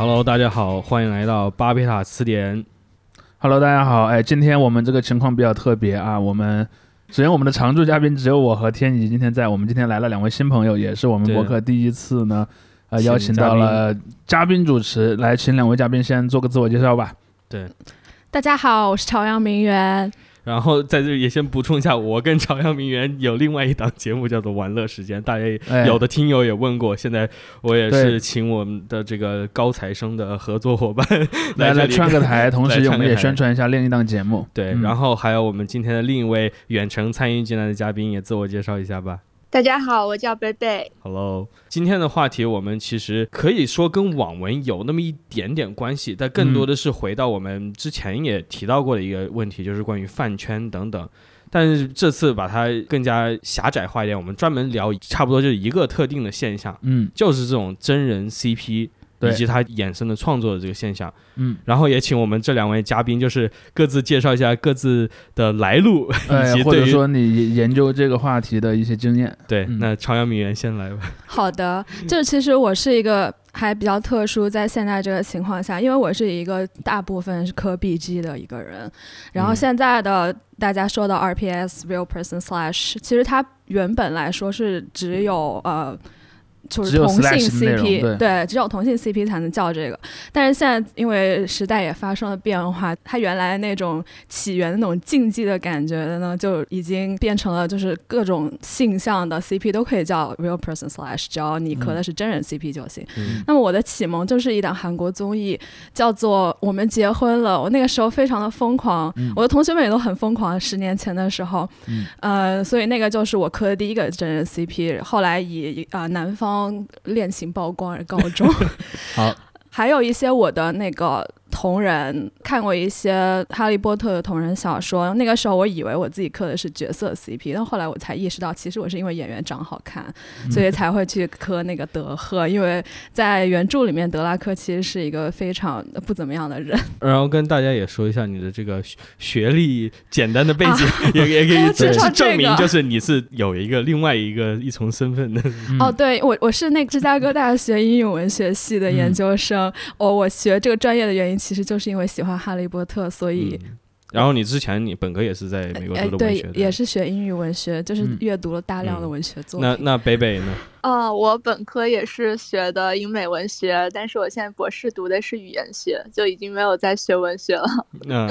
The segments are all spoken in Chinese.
Hello，大家好，欢迎来到巴贝塔词典。Hello，大家好，哎，今天我们这个情况比较特别啊，我们首先我们的常驻嘉宾只有我和天怡今天在，我们今天来了两位新朋友，也是我们对博客第一次呢，呃，邀请到了嘉宾主持，来请两位嘉宾先做个自我介绍吧。对，大家好，我是朝阳名媛。然后在这里也先补充一下，我跟朝阳名媛有另外一档节目叫做《玩乐时间》，大家有的听友也问过，现在我也是请我们的这个高材生的合作伙伴 来来串个台，同时 我们也宣传一下另一档节目。对，嗯然后还有我们今天的另一位远程参与进来的嘉宾，也自我介绍一下吧。大家好，我叫贝贝。Hello，今天的话题我们其实可以说跟网文有那么一点点关系，但更多的是回到我们之前也提到过的一个问题，就是关于饭圈等等。但是这次把它更加狭窄化一点，我们专门聊差不多就是一个特定的现象，嗯，就是这种真人 CP 对以及它衍生的创作的这个现象。嗯，然后也请我们这两位嘉宾，就是各自介绍一下各自的来路，以哎，及对于或者说你研究这个话题的一些经验。对。嗯那朝阳名媛先来吧。好的，就其实我是一个还比较特殊，在现在这个情况下，因为我是一个大部分是磕 BG 的一个人，然后嗯现在的大家说的 RPS Real Person Slash，其实它原本来说是只有呃。就是同性 CP，对只有同性 CP 才能叫这个。但是现在因为时代也发生了变化，它原来那种起源的那种竞技的感觉的呢，就已经变成了就是各种性向的 CP 都可以叫 real person slash，只要你磕的是真人 CP 就行。嗯那么我的启蒙就是一档韩国综艺，叫做《我们结婚了》。我那个时候非常的疯狂，嗯我的同学们也都很疯狂。十年前的时候，嗯呃，所以那个就是我磕的第一个真人 CP。后来以啊、呃男方恋情曝光而告终。好，还有一些我的那个同人看过一些《哈利波特》的同人小说，那个时候我以为我自己磕的是角色 CP，但后来我才意识到，其实我是因为演员长好看，所以才会去磕那个德赫，因为在原著里面德拉克其实是一个非常不怎么样的人。然后跟大家也说一下你的这个学学历 简单的背景，也 也可以证介绍这证明，就是你是有一个另外一个一重身份的。嗯哦，对我我是那个芝加哥大学英语文学系的研究生。哦，我学这个专业的原因其实就是因为喜欢哈利波特，所以。嗯然后你之前你本科也是在美国哎，读的文学也是学英语文学，就是嗯阅读了大量的嗯文学作品。那那北北呢？哦，我本科也是学的英美文学，但是我现在博士读的是语言学，就已经没有在学文学了。那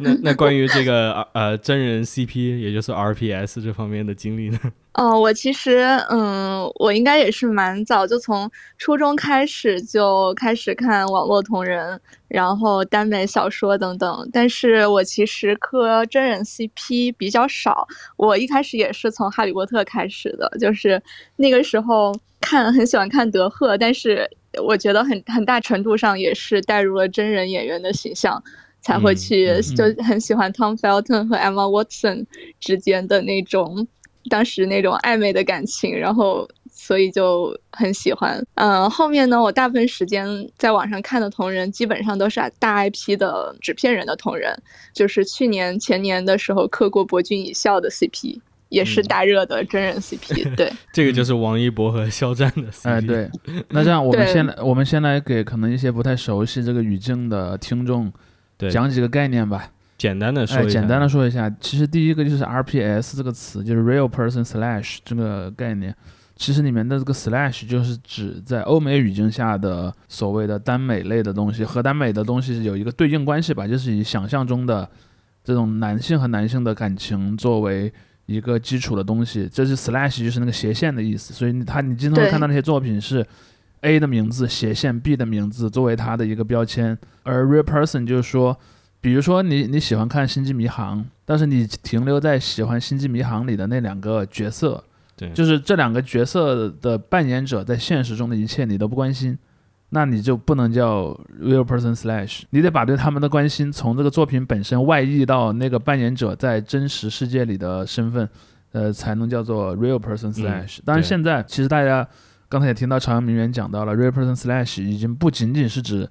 那那关于这个呃真人 CP，也就是 RPS 这方面的经历呢？哦，我其实，嗯，我应该也是蛮早，就从初中开始就开始看网络同人，然后耽美小说等等。但是我其实磕真人 CP 比较少，我一开始也是从《哈利波特》开始的，就是那个时候看很喜欢看德赫，但是我觉得很很大程度上也是带入了真人演员的形象。才会嗯去嗯就很喜欢 Tom Felton 和 Emma Watson 之间的那种当时那种暧昧的感情，然后所以就很喜欢。嗯，后面呢，我大部分时间在网上看的同人，基本上都是大 IP 的纸片人的同人，就是去年前年的时候磕过博君一笑的 CP。也是嗯。大热的真人 CP，对，这个就是王一博和肖战的 CP。哎，对，那这样我们先来，我们先来给可能一些不太熟悉这个语境的听众对，讲几个概念吧。简单的说哎，一下，简单的说一下，其实第一个就是 RPS 这个词，就是 Real Person Slash 这个概念。其实里面的这个 slash 就是指在欧美语境下的所谓的耽美类的东西，和耽美的东西有一个对应关系吧，就是以想象中的这种男性和男性的感情作为一个基础的东西。这是 slash 就是那个斜线的意思，所以他你经常会看到那些作品是 A 的名字斜线 B 的名字作为它的一个标签，而 real person 就是说。比如说你你喜欢看《星际迷航》，但是你停留在喜欢《星际迷航》里的那两个角色，对，就是这两个角色的扮演者在现实中的一切你都不关心，那你就不能叫 real person slash，你得把对他们的关心从这个作品本身外溢到那个扮演者在真实世界里的身份，呃，才能叫做 real person slash。当然，对现在其实大家刚才也听到朝阳名媛讲到了，real person slash 已经不仅仅是指。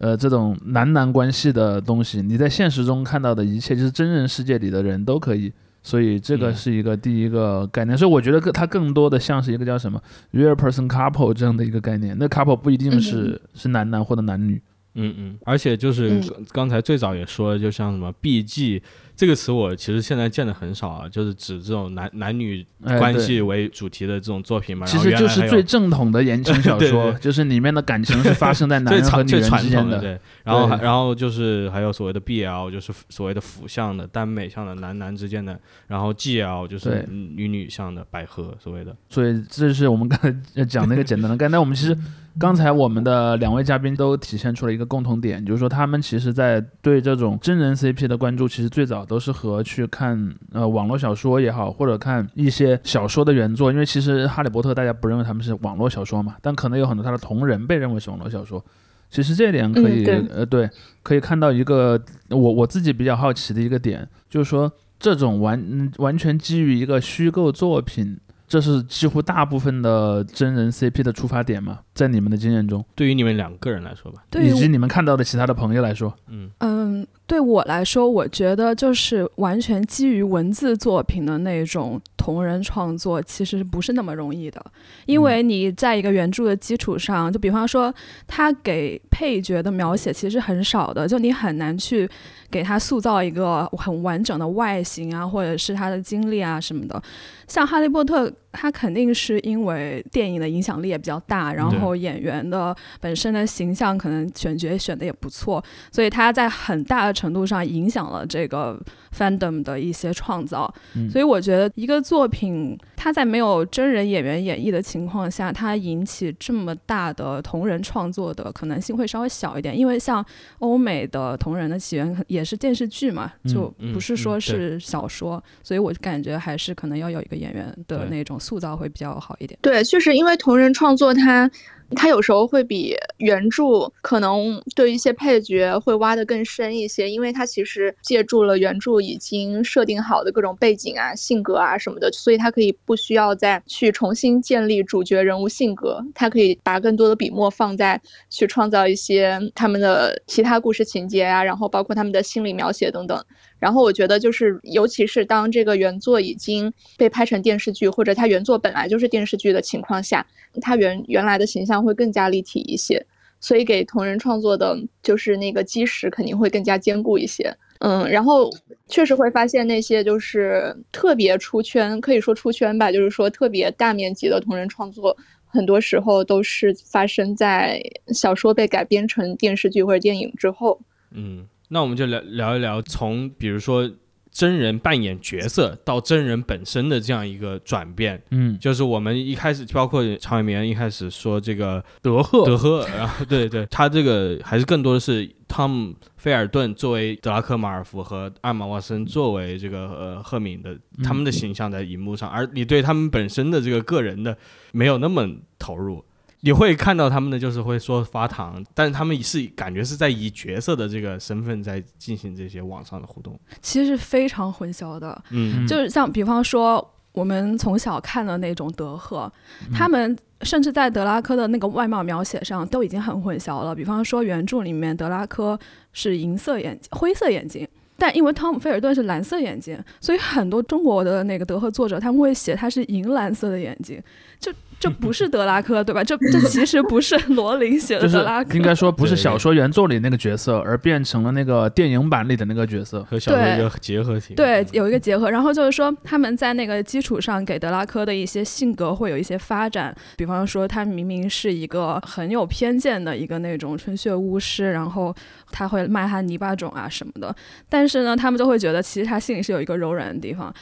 呃，这种男男关系的东西，你在现实中看到的一切，就是真人世界里的人都可以所以这个嗯。是一个第一个概念，所以我觉得更它更多的像是一个叫什么 real person couple 这样的一个概念。那 couple 不一定是、是男男或者男女，嗯嗯，而且就是刚才最早也说了，就像什么 BG 这个词，我其实现在见的很少啊，就是指这种男男女关系为主题的这种作品嘛。其实就是最正统的言情小 对说，对就是里面的感情是发生在 男最人和女人传最传之间的。对。然后然后就是还有所谓的 BL，就是所谓的腐向的耽美向的男男之间的，然后 GL 就是对女女向的百合所谓的。所以这是我们刚才讲那个简单的概念。但我们其实刚才我们的两位嘉宾都体现出了一个共同点，就是说他们其实在对这种真人 CP 的关注，其实最早都是和去看呃网络小说也好，或者看一些小说的原作，因为其实《哈利波特》大家不认为他们是网络小说嘛，但可能有很多他的同人被认为是网络小说。其实这一点可以，嗯呃，对，可以看到一个我我自己比较好奇的一个点，就是说这种完嗯完全基于一个虚构作品，这是几乎大部分的真人 CP 的出发点嘛？在你们的经验中，对于你们两个人来说吧，对以及你们看到的其他的朋友来说，嗯。嗯，对我来说，我觉得就是完全基于文字作品的那种同人创作，其实不是那么容易的，因为你在一个原著的基础上，就比方说他给配角的描写其实很少的，就你很难去给他塑造一个很完整的外形啊，或者是他的经历啊什么的。像哈利波特，他肯定是因为电影的影响力也比较大，然后演员的本身的形象可能选角选的也不错，所以他在很大的程度上影响了这个 fandom 的一些创造。嗯所以我觉得一个作品，它在没有真人演员演绎的情况下，他引起这么大的同人创作的可能性会稍微小一点，因为像欧美的同人的起源也是电视剧嘛，嗯就嗯不是说嗯是小说，所以我感觉还是可能要有一个演员的那种塑造会比较好一点。对，确实因为同人创作它。它有时候会比原著可能对一些配角会挖得更深一些，因为它其实借助了原著已经设定好的各种背景啊、性格啊什么的，所以它可以不需要再去重新建立主角人物性格，它可以把更多的笔墨放在去创造一些他们的其他故事情节啊，然后包括他们的心理描写等等。然后我觉得就是，尤其是当这个原作已经被拍成电视剧，或者它原作本来就是电视剧的情况下，它原原来的形象会更加立体一些，所以给同人创作的就是那个基石肯定会更加坚固一些。嗯，然后确实会发现那些就是特别出圈，可以说出圈吧，就是说特别大面积的同人创作，很多时候都是发生在小说被改编成电视剧或者电影之后。嗯，那我们就聊聊一聊从比如说真人扮演角色到真人本身的这样一个转变。嗯，就是我们一开始，包括常远明一开始说这个德赫，德赫，然后对对，他这个还是更多的是汤姆·菲尔顿作为德拉克·马尔福和艾玛·沃森作为这个呃赫敏的他们的形象在荧幕上，而你对他们本身的这个个人的没有那么投入。你会看到他们的就是会说发糖，但是他们是感觉是在以角色的这个身份在进行这些网上的互动。其实是非常混淆的，嗯就是像比方说我们从小看的那种德赫，他们甚至在德拉科的那个外貌描写上都已经很混淆了。比方说原著里面德拉科是银色眼睛、灰色眼睛。但因为汤姆·菲尔顿是蓝色眼睛，所以很多中国的那个德赫作者他们会写他是银蓝色的眼睛，就这不是德拉科对吧？这这其实不是 罗琳写的德拉科，应该说不是小说原作里那个角色，而变成了那个电影版里的那个角色。和小说一个结合体。对，有一个结合。然后就是说，他们在那个基础上给德拉科的一些性格会有一些发展。比方说，他明明是一个很有偏见的一个那种春血巫师，然后他会骂他泥巴种啊什么的。但是呢，他们就会觉得其实他心里是有一个柔软的地方。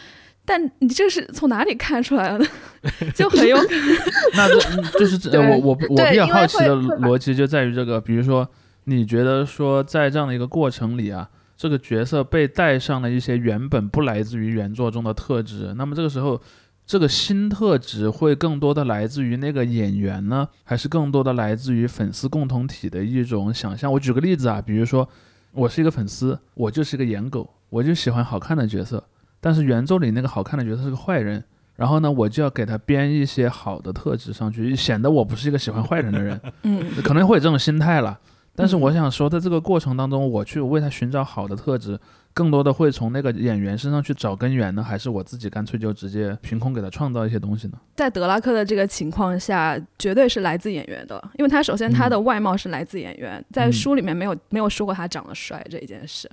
但你这是从哪里看出来的？就很有可能那这嗯就是这我我我比较好奇的逻辑就在于这个，比如说你觉得说在这样的一个过程里啊，这个角色被带上了一些原本不来自于原作中的特质，那么这个时候。这个新特质会更多的来自于那个演员呢，还是更多的来自于粉丝共同体的一种想象？我举个例子啊，比如说我是一个粉丝，我就是一个颜狗，我就喜欢好看的角色，但是原作里那个好看的角色是个坏人，然后呢，我就要给他编一些好的特质上去，显得我不是一个喜欢坏人的人，嗯可能会有这种心态了。但是嗯我想说，在这个过程当中，我去为他寻找好的特质，更多的会从那个演员身上去找根源呢，还是我自己干脆就直接凭空给他创造一些东西呢？在德拉克的这个情况下，绝对是来自演员的，因为他首先他的外貌是来自演员，在书里面没有没有说过他长得帅这一件事。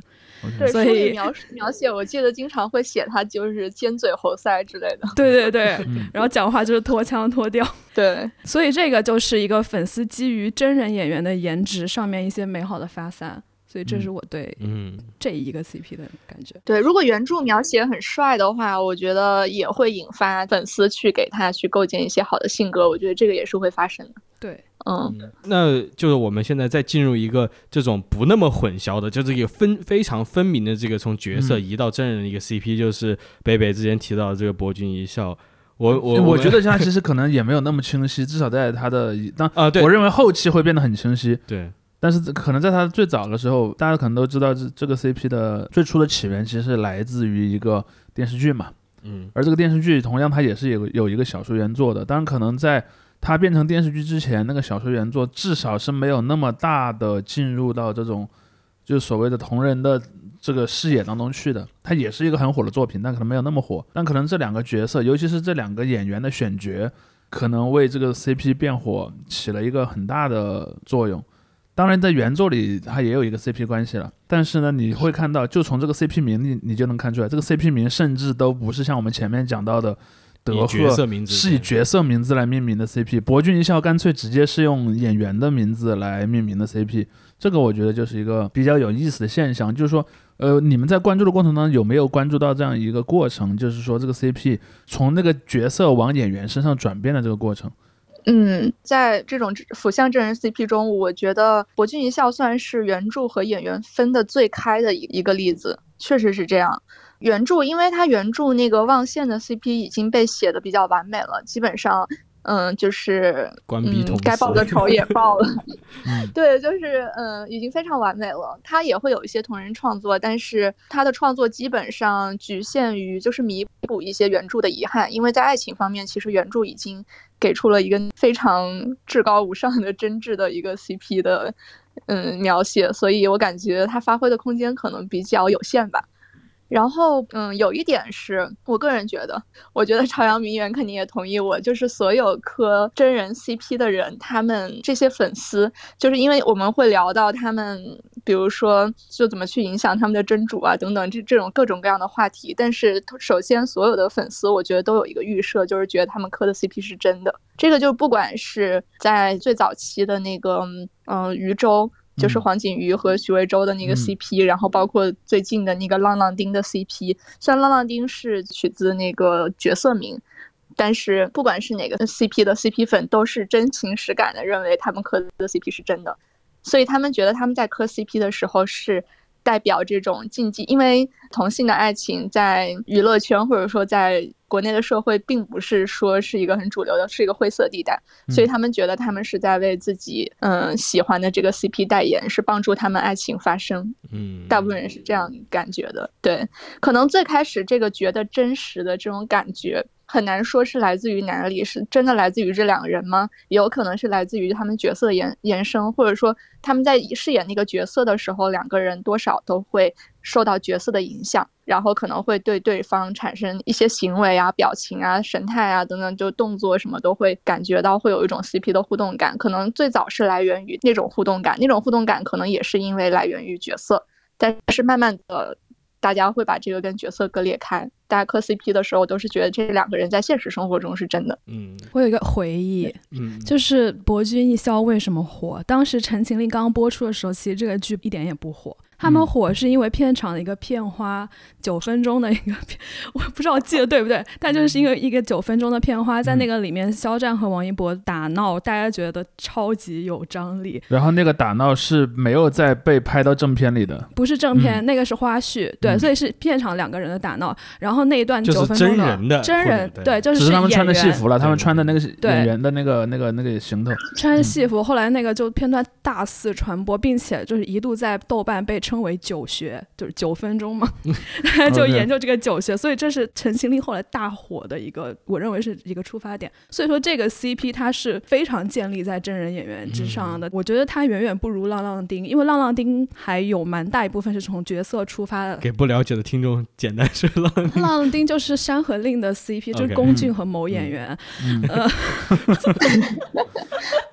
对，所以描描写，我记得经常会写他就是尖嘴猴腮之类的。对对对，然后讲话就是脱腔脱调。对，所以这个就是一个粉丝基于真人演员的颜值上面一些美好的发散。所以这是我对嗯这一个 CP 的感觉。对，如果原著描写很帅的话，我觉得也会引发粉丝去给他去构建一些好的性格，我觉得这个也是会发生的。对，嗯，那就是我们现在再进入一个这种不那么混淆的，就这个分非常分明的这个从角色嗯。移到真人的一个 CP，就是北北之前提到的这个博君一笑。我我我觉得他其实可能也没有那么清晰，至少在他的当，啊，对。我认为后期会变得很清晰。对，但是可能在他最早的时候，大家可能都知道这这个 CP 的最初的起源其实是来自于一个电视剧嘛，嗯。而这个电视剧同样它也是有有一个小说原作的，当然可能在它变成电视剧之前，那个小说原作至少是没有那么大的进入到这种就所谓的同人的这个视野当中去的，它也是一个很火的作品，但可能没有那么火，但可能这两个角色，尤其是这两个演员的选角，可能为这个 CP 变火起了一个很大的作用。当然，在原作里它也有一个 CP 关系了，但是呢，你会看到，就从这个 CP 名你你就能看出来，这个 CP 名甚至都不是像我们前面讲到的德赫色名字是以角色名字来命名的 CP，博君一笑干脆直接是用演员的名字来命名的 CP，这个我觉得就是一个比较有意思的现象，就是说，呃，你们在关注的过程当中有没有关注到这样一个过程，就是说这个 CP 从那个角色往演员身上转变的这个过程？嗯，在这种腐向真人 CP 中，我觉得博君一笑算是原著和演员分的最开的一一个例子，确实是这样。原著，因为它原著那个望线的 CP 已经被写的比较完美了，基本上，嗯，就是嗯关闭同，该报的仇也报了。嗯对，就是嗯，已经非常完美了。他也会有一些同人创作，但是他的创作基本上局限于就是弥补一些原著的遗憾，因为在爱情方面，其实原著已经给出了一个非常至高无上的真挚的一个 CP 的嗯描写，所以我感觉他发挥的空间可能比较有限吧。然后，嗯，有一点是我个人觉得，我觉得朝阳名媛肯定也同意我，就是所有磕真人 CP 的人，他们这些粉丝，就是因为我们会聊到他们，比如说就怎么去影响他们的真主啊等等这这种各种各样的话题。但是首先，所有的粉丝我觉得都有一个预设，就是觉得他们磕的 CP 是真的。这个就不管是在最早期的那个，嗯，余舟。就是嗯。黄景瑜和许魏洲的那个嗯。CP，、然后包括最近的那个浪浪丁的 CP，虽然浪浪丁是取自那个角色名，但是不管是哪个 CP 的 CP 粉，都是真情实感的认为他们磕的 CP 是真的，所以他们觉得他们在磕 CP 的时候是代表这种禁忌，因为同性的爱情在娱乐圈或者说在国内的社会，并不是说是一个很主流的，是一个灰色地带，所以他们觉得他们是在为自己嗯喜欢的这个 CP 代言，是帮助他们爱情发生。嗯，大部分人是这样感觉的，对，可能最开始这个觉得真实的这种感觉，很难说是来自于哪里，是真的来自于这两个人吗？也有可能是来自于他们角色延延伸，或者说他们在饰演那个角色的时候，两个人多少都会受到角色的影响，然后可能会对对方产生一些行为啊、表情啊、神态啊等等，就动作什么都会感觉到会有一种 CP 的互动感，可能最早是来源于那种互动感，那种互动感可能也是因为来源于角色。但是慢慢的，大家会把这个跟角色割裂开。大家磕 CP 的时候，都是觉得这两个人在现实生活中是真的。嗯我有一个回忆，嗯，就是《博君一笑》为什么火？当时《陈情令》刚播出的时候，其实这个剧一点也不火。他们嗯火是因为片场的一个片花，九分钟的一个片，我不知道我记得对不对，但就是因为一个九分钟的片花，在那个里面，肖战和王一博打闹，大家觉得超级有张力。然后那个打闹是没有再被拍到正片里的，不是正片，那个是花絮，对，嗯。所以是片场两个人的打闹，然后那一段就是九分钟真人的真人对，就是只是他们穿的戏服了，他们穿的那个对。演员的那个那个那个行头，穿戏服，后来那个就片段大肆传播，并且就是一度在豆瓣被称称为九学，就是九分钟嘛，就研究这个九学，所以这是陈情令后来大火的一个，我认为是一个出发点。所以说这个 CP 它是非常建立在真人演员之上的，我觉得它远远不如浪浪丁，因为浪浪丁还有蛮大一部分是从角色出发的。给不了解的听众简单说，浪浪浪丁就是《山河令》的 CP，就是龚俊和某演员，呃。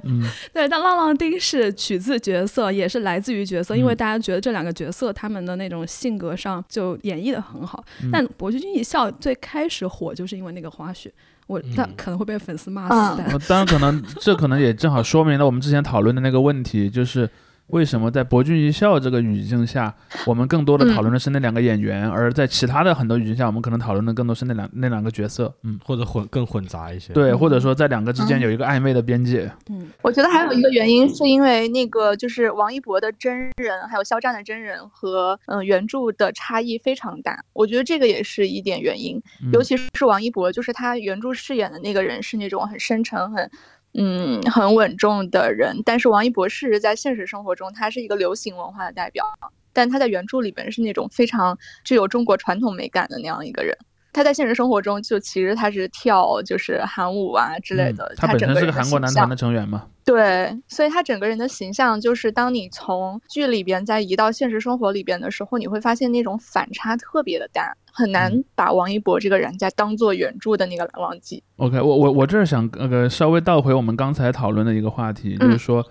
嗯，对，但浪浪丁是取自角色，也是来自于角色，因为大家觉得这两个角色他们的那种性格上就演绎的很好。但博君一笑最开始火就是因为那个花絮，我他可能会被粉丝骂死。当然，可能这可能也正好说明了我们之前讨论的那个问题，就是。为什么在博君一笑这个语境下，我们更多的讨论的是那两个演员，而在其他的很多语境下，我们可能讨论的更多是那两那两个角色，嗯，或者混更混杂一些，对，或者说在两个之间有一个暧昧的边界。嗯，我觉得还有一个原因是因为那个就是王一博的真人还有肖战的真人和嗯原著的差异非常大，我觉得这个也是一点原因，尤其是王一博，就是他原著饰演的那个人是那种很深沉很。嗯，很稳重的人，但是王一博士在现实生活中，他是一个流行文化的代表，但他在原著里边是那种非常具有中国传统美感的那样一个人。他在现实生活中就其实他是跳就是韩舞啊之类的，他本身是个韩国男团的成员嘛。对，所以他整个人的形象就是当你从剧里边再移到现实生活里边的时候，你会发现那种反差特别的大，很难把王一博这个人再当做原著的那个蓝忘机。OK，我我我这儿想那个稍微倒回我们刚才讨论的一个话题，就是说，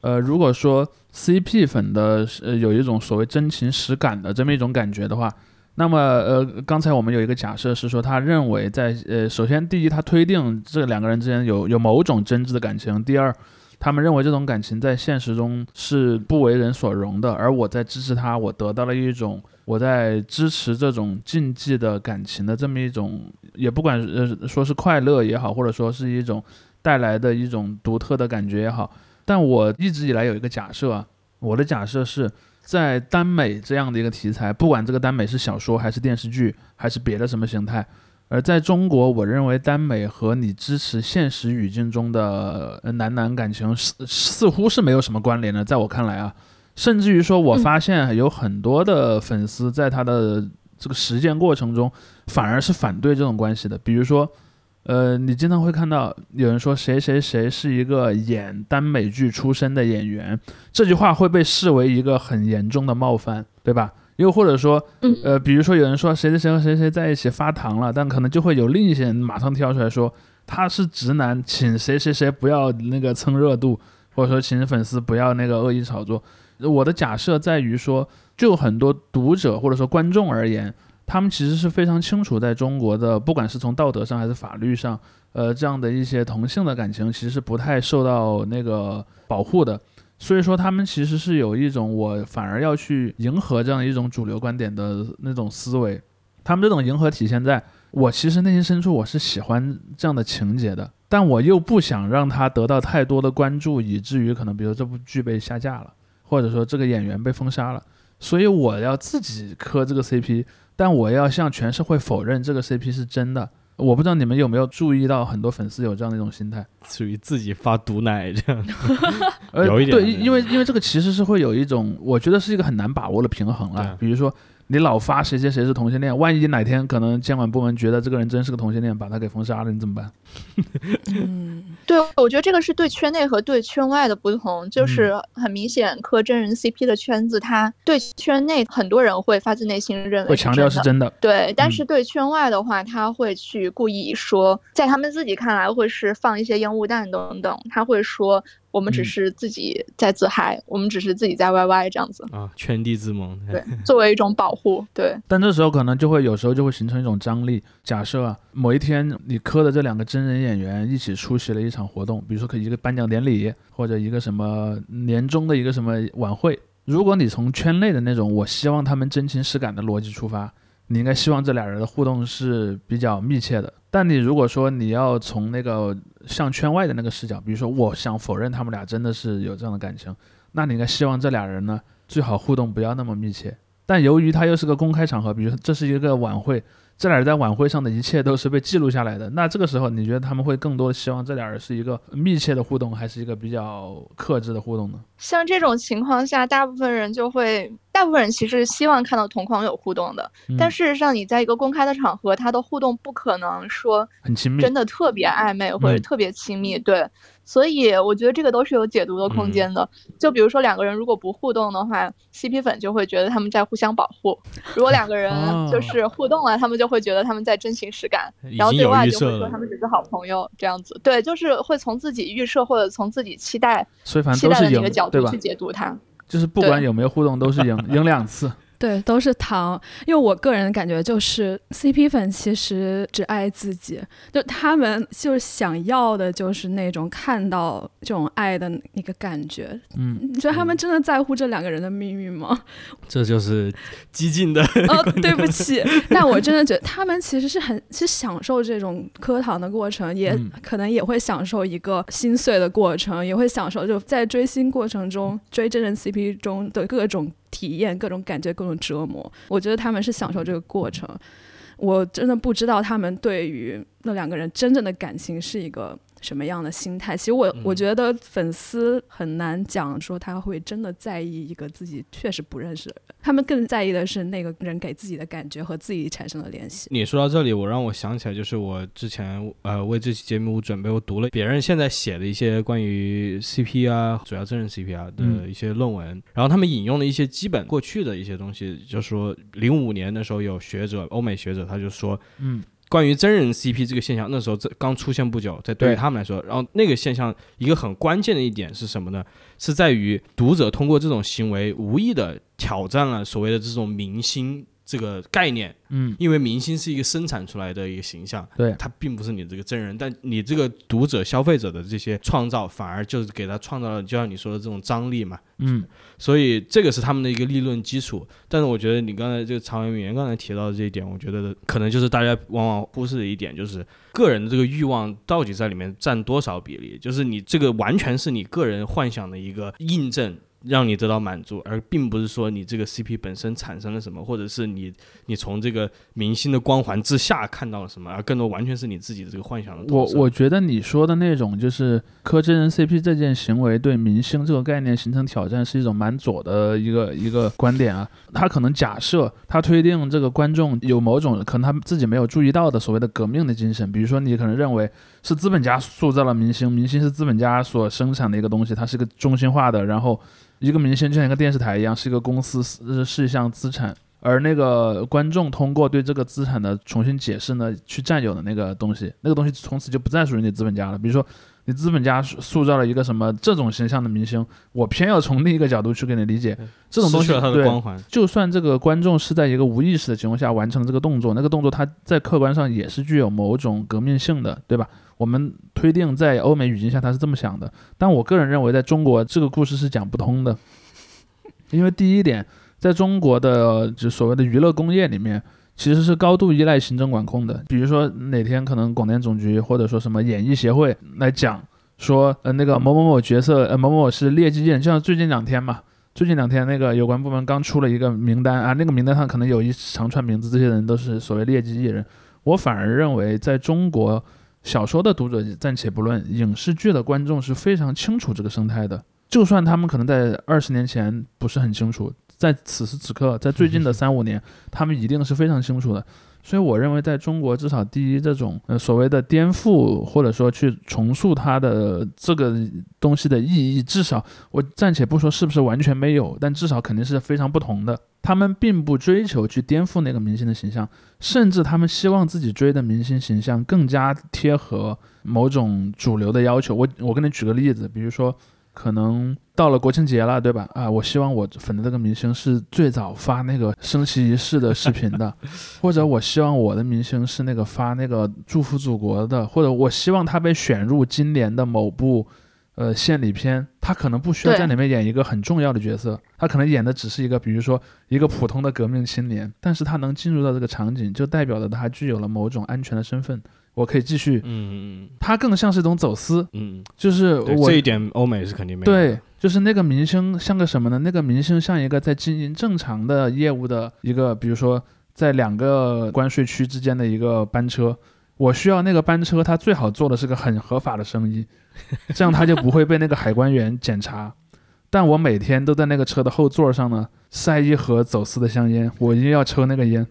呃，如果说 CP 粉的呃有一种所谓真情实感的这么一种感觉的话。那么，呃，刚才我们有一个假设是说，他认为在，呃，首先，第一，他推定这两个人之间有有某种真挚的感情；第二，他们认为这种感情在现实中是不为人所容的。而我在支持他，我得到了一种我在支持这种禁忌的感情的这么一种，也不管呃说是快乐也好，或者说是一种带来的一种独特的感觉也好。但我一直以来有一个假设啊，我的假设是。在耽美这样的一个题材，不管这个耽美是小说还是电视剧，还是别的什么形态，而在中国，我认为耽美和你支持现实语境中的男男感情似似乎是没有什么关联的。在我看来啊，甚至于说，我发现有很多的粉丝在他的这个实践过程中，反而是反对这种关系的，比如说。呃，你经常会看到有人说谁谁谁是一个演耽美剧出身的演员，这句话会被视为一个很严重的冒犯，对吧？又或者说，呃，比如说有人说谁谁谁和谁谁在一起发糖了，但可能就会有另一些人马上跳出来说他是直男，请谁谁谁不要那个蹭热度，或者说请粉丝不要那个恶意炒作。我的假设在于说，就很多读者或者说观众而言。他们其实是非常清楚，在中国的不管是从道德上还是法律上，呃，这样的一些同性的感情其实是不太受到那个保护的。所以说，他们其实是有一种我反而要去迎合这样一种主流观点的那种思维。他们这种迎合体现在我其实内心深处我是喜欢这样的情节的，但我又不想让他得到太多的关注，以至于可能比如这部剧被下架了，或者说这个演员被封杀了，所以我要自己磕这个 CP。但我要向全社会否认这个 CP 是真的。我不知道你们有没有注意到，很多粉丝有这样的一种心态，属于自己发毒奶这样。有一点对，因为因为这个其实是会有一种，我觉得是一个很难把握的平衡了。比如说。你老发谁谁谁是同性恋，万一哪天可能监管部门觉得这个人真是个同性恋，把他给封杀了，你怎么办？嗯，对，我觉得这个是对圈内和对圈外的不同，就是很明显磕真人 CP 的圈子，他对圈内很多人会发自内心认为会强调是真的，对，但是对圈外的话，他会去故意说，在他们自己看来会是放一些烟雾弹等等，他会说。我们只是自己在自嗨，我们只是自己在 YY 这样子啊，圈地自萌。对，作为一种保护，对。但这时候可能就会有时候就会形成一种张力。假设啊，某一天你磕的这两个真人演员一起出席了一场活动，比如说可一个颁奖典礼或者一个什么年终的一个什么晚会。如果你从圈内的那种我希望他们真情实感的逻辑出发，你应该希望这俩人的互动是比较密切的。但你如果说你要从那个向圈外的那个视角，比如说我想否认他们俩真的是有这样的感情，那你应该希望这俩人呢最好互动不要那么密切。但由于他又是个公开场合，比如这是一个晚会，这俩人在晚会上的一切都是被记录下来的。那这个时候，你觉得他们会更多希望这俩人是一个密切的互动，还是一个比较克制的互动呢？像这种情况下，大部分人就会，大部分人其实希望看到同框有互动的。嗯但事实上，你在一个公开的场合，他的互动不可能说很亲密，真的特别暧昧或者嗯特别亲密，对。所以我觉得这个都是有解读的空间的。就比如说两个人如果不互动的话，CP 粉就会觉得他们在互相保护；如果两个人哦就 是互动了，他们就会觉得他们在真情实感，已然后对外就会。说他们只是好朋友这样子。对，就是会从自己预设或者从自己期待期待的那个角，度去？解读它。就是不管有没有互动，都是赢 赢两次。对，都是糖。因为我个人感觉就是 CP 粉其实只爱自己，就他们就是想要的就是那种看到这种爱的那个感觉。嗯，你觉得他们真的在乎这两个人的命运吗？这就是激进的，哦，对不起，但我真的觉得他们其实是很是享受这种磕糖的过程，也嗯可能也会享受一个心碎的过程，也会享受就在追星过程中追真人 CP 中的各种体验、各种感觉、各种折磨。我觉得他们是享受这个过程。我真的不知道他们对于那两个人真正的感情是一个什么样的心态。其实我我觉得粉丝很难讲说他会真的在意一个自己确实不认识的人，他们更在意的是那个人给自己的感觉和自己产生的联系。你说到这里，我让我想起来，就是我之前呃为这期节目准备，我读了别人现在写的一些关于 CP 啊，主要真人 CP 啊的嗯一些论文，然后他们引用了一些基本过去的一些东西，就是说零五年的时候有学者，欧美学者他就说，嗯，关于真人 CP 这个现象，那时候这刚出现不久，在对于他们来说，然后那个现象一个很关键的一点是什么呢？是在于读者通过这种行为无意的挑战了所谓的这种明星这个概念，嗯，因为明星是一个生产出来的一个形象，对他并不是你这个真人，但你这个读者、消费者的这些创造，反而就是给他创造了，就像你说的这种张力嘛。嗯，所以这个是他们的一个理论基础。但是我觉得你刚才这个常文明刚才提到的这一点，我觉得可能就是大家往往忽视的一点，就是个人的这个欲望到底在里面占多少比例？就是你这个完全是你个人幻想的一个印证。让你得到满足，而并不是说你这个 CP 本身产生了什么，或者是你你从这个明星的光环之下看到了什么，而更多完全是你自己的这个幻想的。我我觉得你说的那种就是磕真人 CP 这件行为对明星这个概念形成挑战，是一种蛮左的一个一个观点啊。他可能假设他推定这个观众有某种可能他自己没有注意到的所谓的革命的精神，比如说你可能认为是资本家塑造了明星，明星是资本家所生产的一个东西，它是一个中心化的，然后一个明星就像一个电视台一样，是一个公司，是是一项资产。而那个观众通过对这个资产的重新解释呢，去占有的那个东西，那个东西从此就不再属于你资本家了。比如说，你资本家塑塑造了一个什么这种形象的明星，我偏要从另一个角度去给你理解这种东西。对，光环。就算这个观众是在一个无意识的情况下完成了这个动作，那个动作它在客观上也是具有某种革命性的，对吧？我们推定在欧美语境下他是这么想的，但我个人认为在中国这个故事是讲不通的，因为第一点，在中国的就所谓的娱乐工业里面。其实是高度依赖行政管控的，比如说哪天可能广电总局或者说什么演艺协会来讲说，呃，那个某某某角色，呃，某某某是劣迹艺人，就像最近两天嘛，最近两天那个有关部门刚出了一个名单啊，那个名单上可能有一长串名字，这些人都是所谓劣迹艺人。我反而认为，在中国小说的读者暂且不论，影视剧的观众是非常清楚这个生态的。就算他们可能在二十年前不是很清楚，在此时此刻，在最近的 三五年，他们一定是非常清楚的。所以我认为，在中国，至少第一，这种呃所谓的颠覆或者说去重塑它的这个东西的意义，至少我暂且不说是不是完全没有，但至少肯定是非常不同的。他们并不追求去颠覆那个明星的形象，甚至他们希望自己追的明星形象更加贴合某种主流的要求。我我给你举个例子，比如说。可能到了国庆节了，对吧？啊，我希望我粉的这个明星是最早发那个升旗仪式的视频的，或者我希望我的明星是那个发那个祝福祖国的，或者我希望他被选入今年的某部呃献礼片，他可能不需要在里面演一个很重要的角色，他可能演的只是一个，比如说一个普通的革命青年，但是他能进入到这个场景，就代表着他具有了某种安全的身份。我可以继续，嗯嗯他更像是一种走私，嗯，就是我这一点欧美是肯定没有。对，就是那个明星像个什么呢？那个明星像一个在经营正常的业务的一个，比如说在两个关税区之间的一个班车，我需要那个班车，它最好做的是个很合法的生意，这样它就不会被那个海关员检查。但我每天都在那个车的后座上呢，塞一盒走私的香烟，我一定要抽那个烟。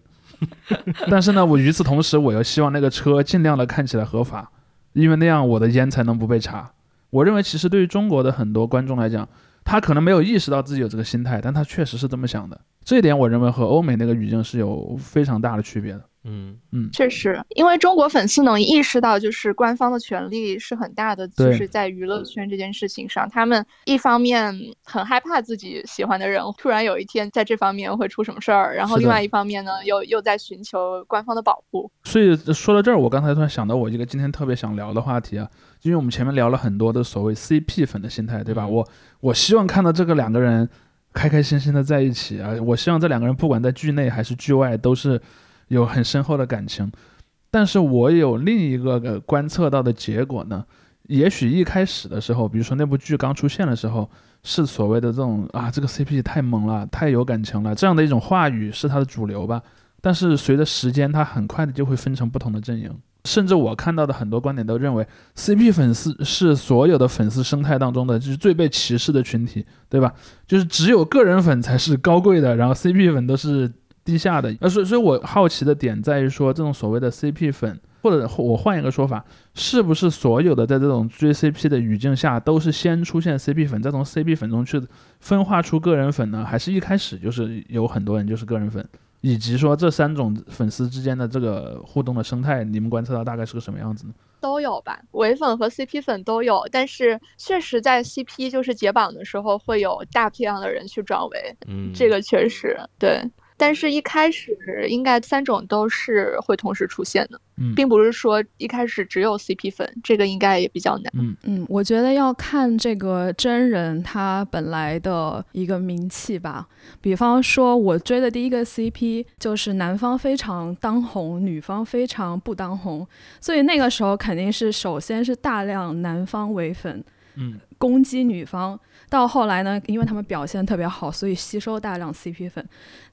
但是呢，我与此同时，我又希望那个车尽量的看起来合法，因为那样我的烟才能不被查。我认为，其实对于中国的很多观众来讲，他可能没有意识到自己有这个心态，但他确实是这么想的。这一点，我认为和欧美那个语境是有非常大的区别的。嗯嗯，确实，因为中国粉丝能意识到，就是官方的权力是很大的，就是在娱乐圈这件事情上，他们一方面很害怕自己喜欢的人突然有一天在这方面会出什么事儿，然后另外一方面呢，又又在寻求官方的保护。所以说到这儿，我刚才突然想到我一个今天特别想聊的话题啊，因为我们前面聊了很多的所谓 CP 粉的心态，对吧？嗯我我希望看到这个两个人开开心心的在一起啊，我希望这两个人不管在剧内还是剧外都是有很深厚的感情。但是我有另一个呃观测到的结果呢，也许一开始的时候，比如说那部剧刚出现的时候，是所谓的这种啊，这个 CP 太萌了，太有感情了，这样的一种话语是它的主流吧。但是随着时间，它很快的就会分成不同的阵营。甚至我看到的很多观点都认为，CP 粉丝是所有的粉丝生态当中的就是最被歧视的群体，对吧？就是只有个人粉才是高贵的，然后 CP 粉都是低下的。呃，所以所以我好奇的点在于说，这种所谓的 CP 粉，或者我换一个说法，是不是所有的在这种追 CP 的语境下，都是先出现 CP 粉，再从 CP 粉中去分化出个人粉呢？还是一开始就是有很多人就是个人粉？以及说这三种粉丝之间的这个互动的生态，你们观测到大概是个什么样子呢？都有吧，唯粉和 CP 粉都有，但是确实在 CP 就是解绑的时候，会有大批量的人去转为，嗯，这个确实对。但是，一开始应该三种都是会同时出现的，嗯并不是说一开始只有 CP 粉，这个应该也比较难。嗯嗯，我觉得要看这个真人他本来的一个名气吧。比方说，我追的第一个 CP 就是男方非常当红，女方非常不当红，所以那个时候肯定是首先是大量男方唯粉嗯攻击女方，到后来呢，因为他们表现特别好，所以吸收大量 CP 粉。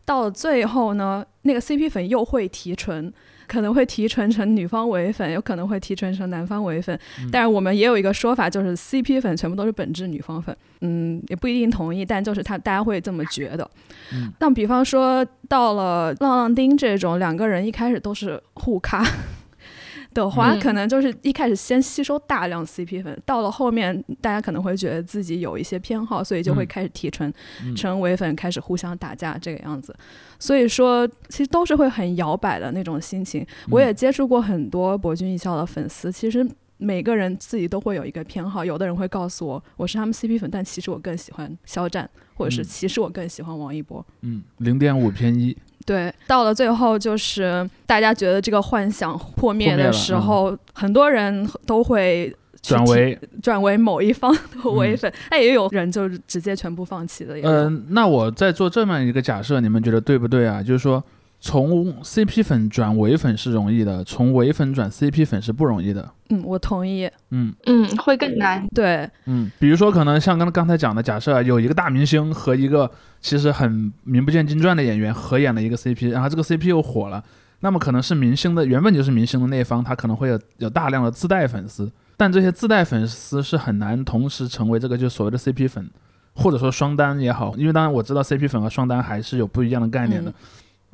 到了最后呢，那个 CP 粉又会提纯，可能会提纯成女方唯粉，有可能会提纯成男方唯粉。但是我们也有一个说法，就是 CP 粉全部都是本质女方粉。嗯，也不一定同意，但就是他大家会这么觉得。嗯，但比方说到了浪浪丁这种两个人一开始都是互咖。的话，嗯可能就是一开始先吸收大量 CP 粉，到了后面大家可能会觉得自己有一些偏好，所以就会嗯开始提纯，嗯成伪粉，开始互相打架这个样子。所以说，其实都是会很摇摆的那种心情。我也接触过很多博君一笑的粉丝，其实每个人自己都会有一个偏好，有的人会告诉我我是他们 CP 粉，但其实我更喜欢肖战，或者是嗯其实我更喜欢王一博。嗯，零点五偏一，对，到了最后就是大家觉得这个幻想破灭的时候，很多人都会转为转为某一方的唯嗯粉，但也有人就是直接全部放弃的也有。嗯、那我在做这么一个假设，你们觉得对不对啊？就是说，从 CP 粉转唯粉是容易的，从唯粉转 CP 粉是不容易的。嗯，我同意。嗯嗯，会更难。对，嗯，比如说可能像刚刚才讲的，假设有一个大明星和一个其实很名不见经传的演员合演了一个 CP，然后这个 CP 又火了，那么可能是明星的原本就是明星的那一方，他可能会有有大量的自带粉丝，但这些自带粉丝是很难同时成为这个就所谓的 CP 粉，或者说双单也好，因为当然我知道 CP 粉和双单还是有不一样的概念的，嗯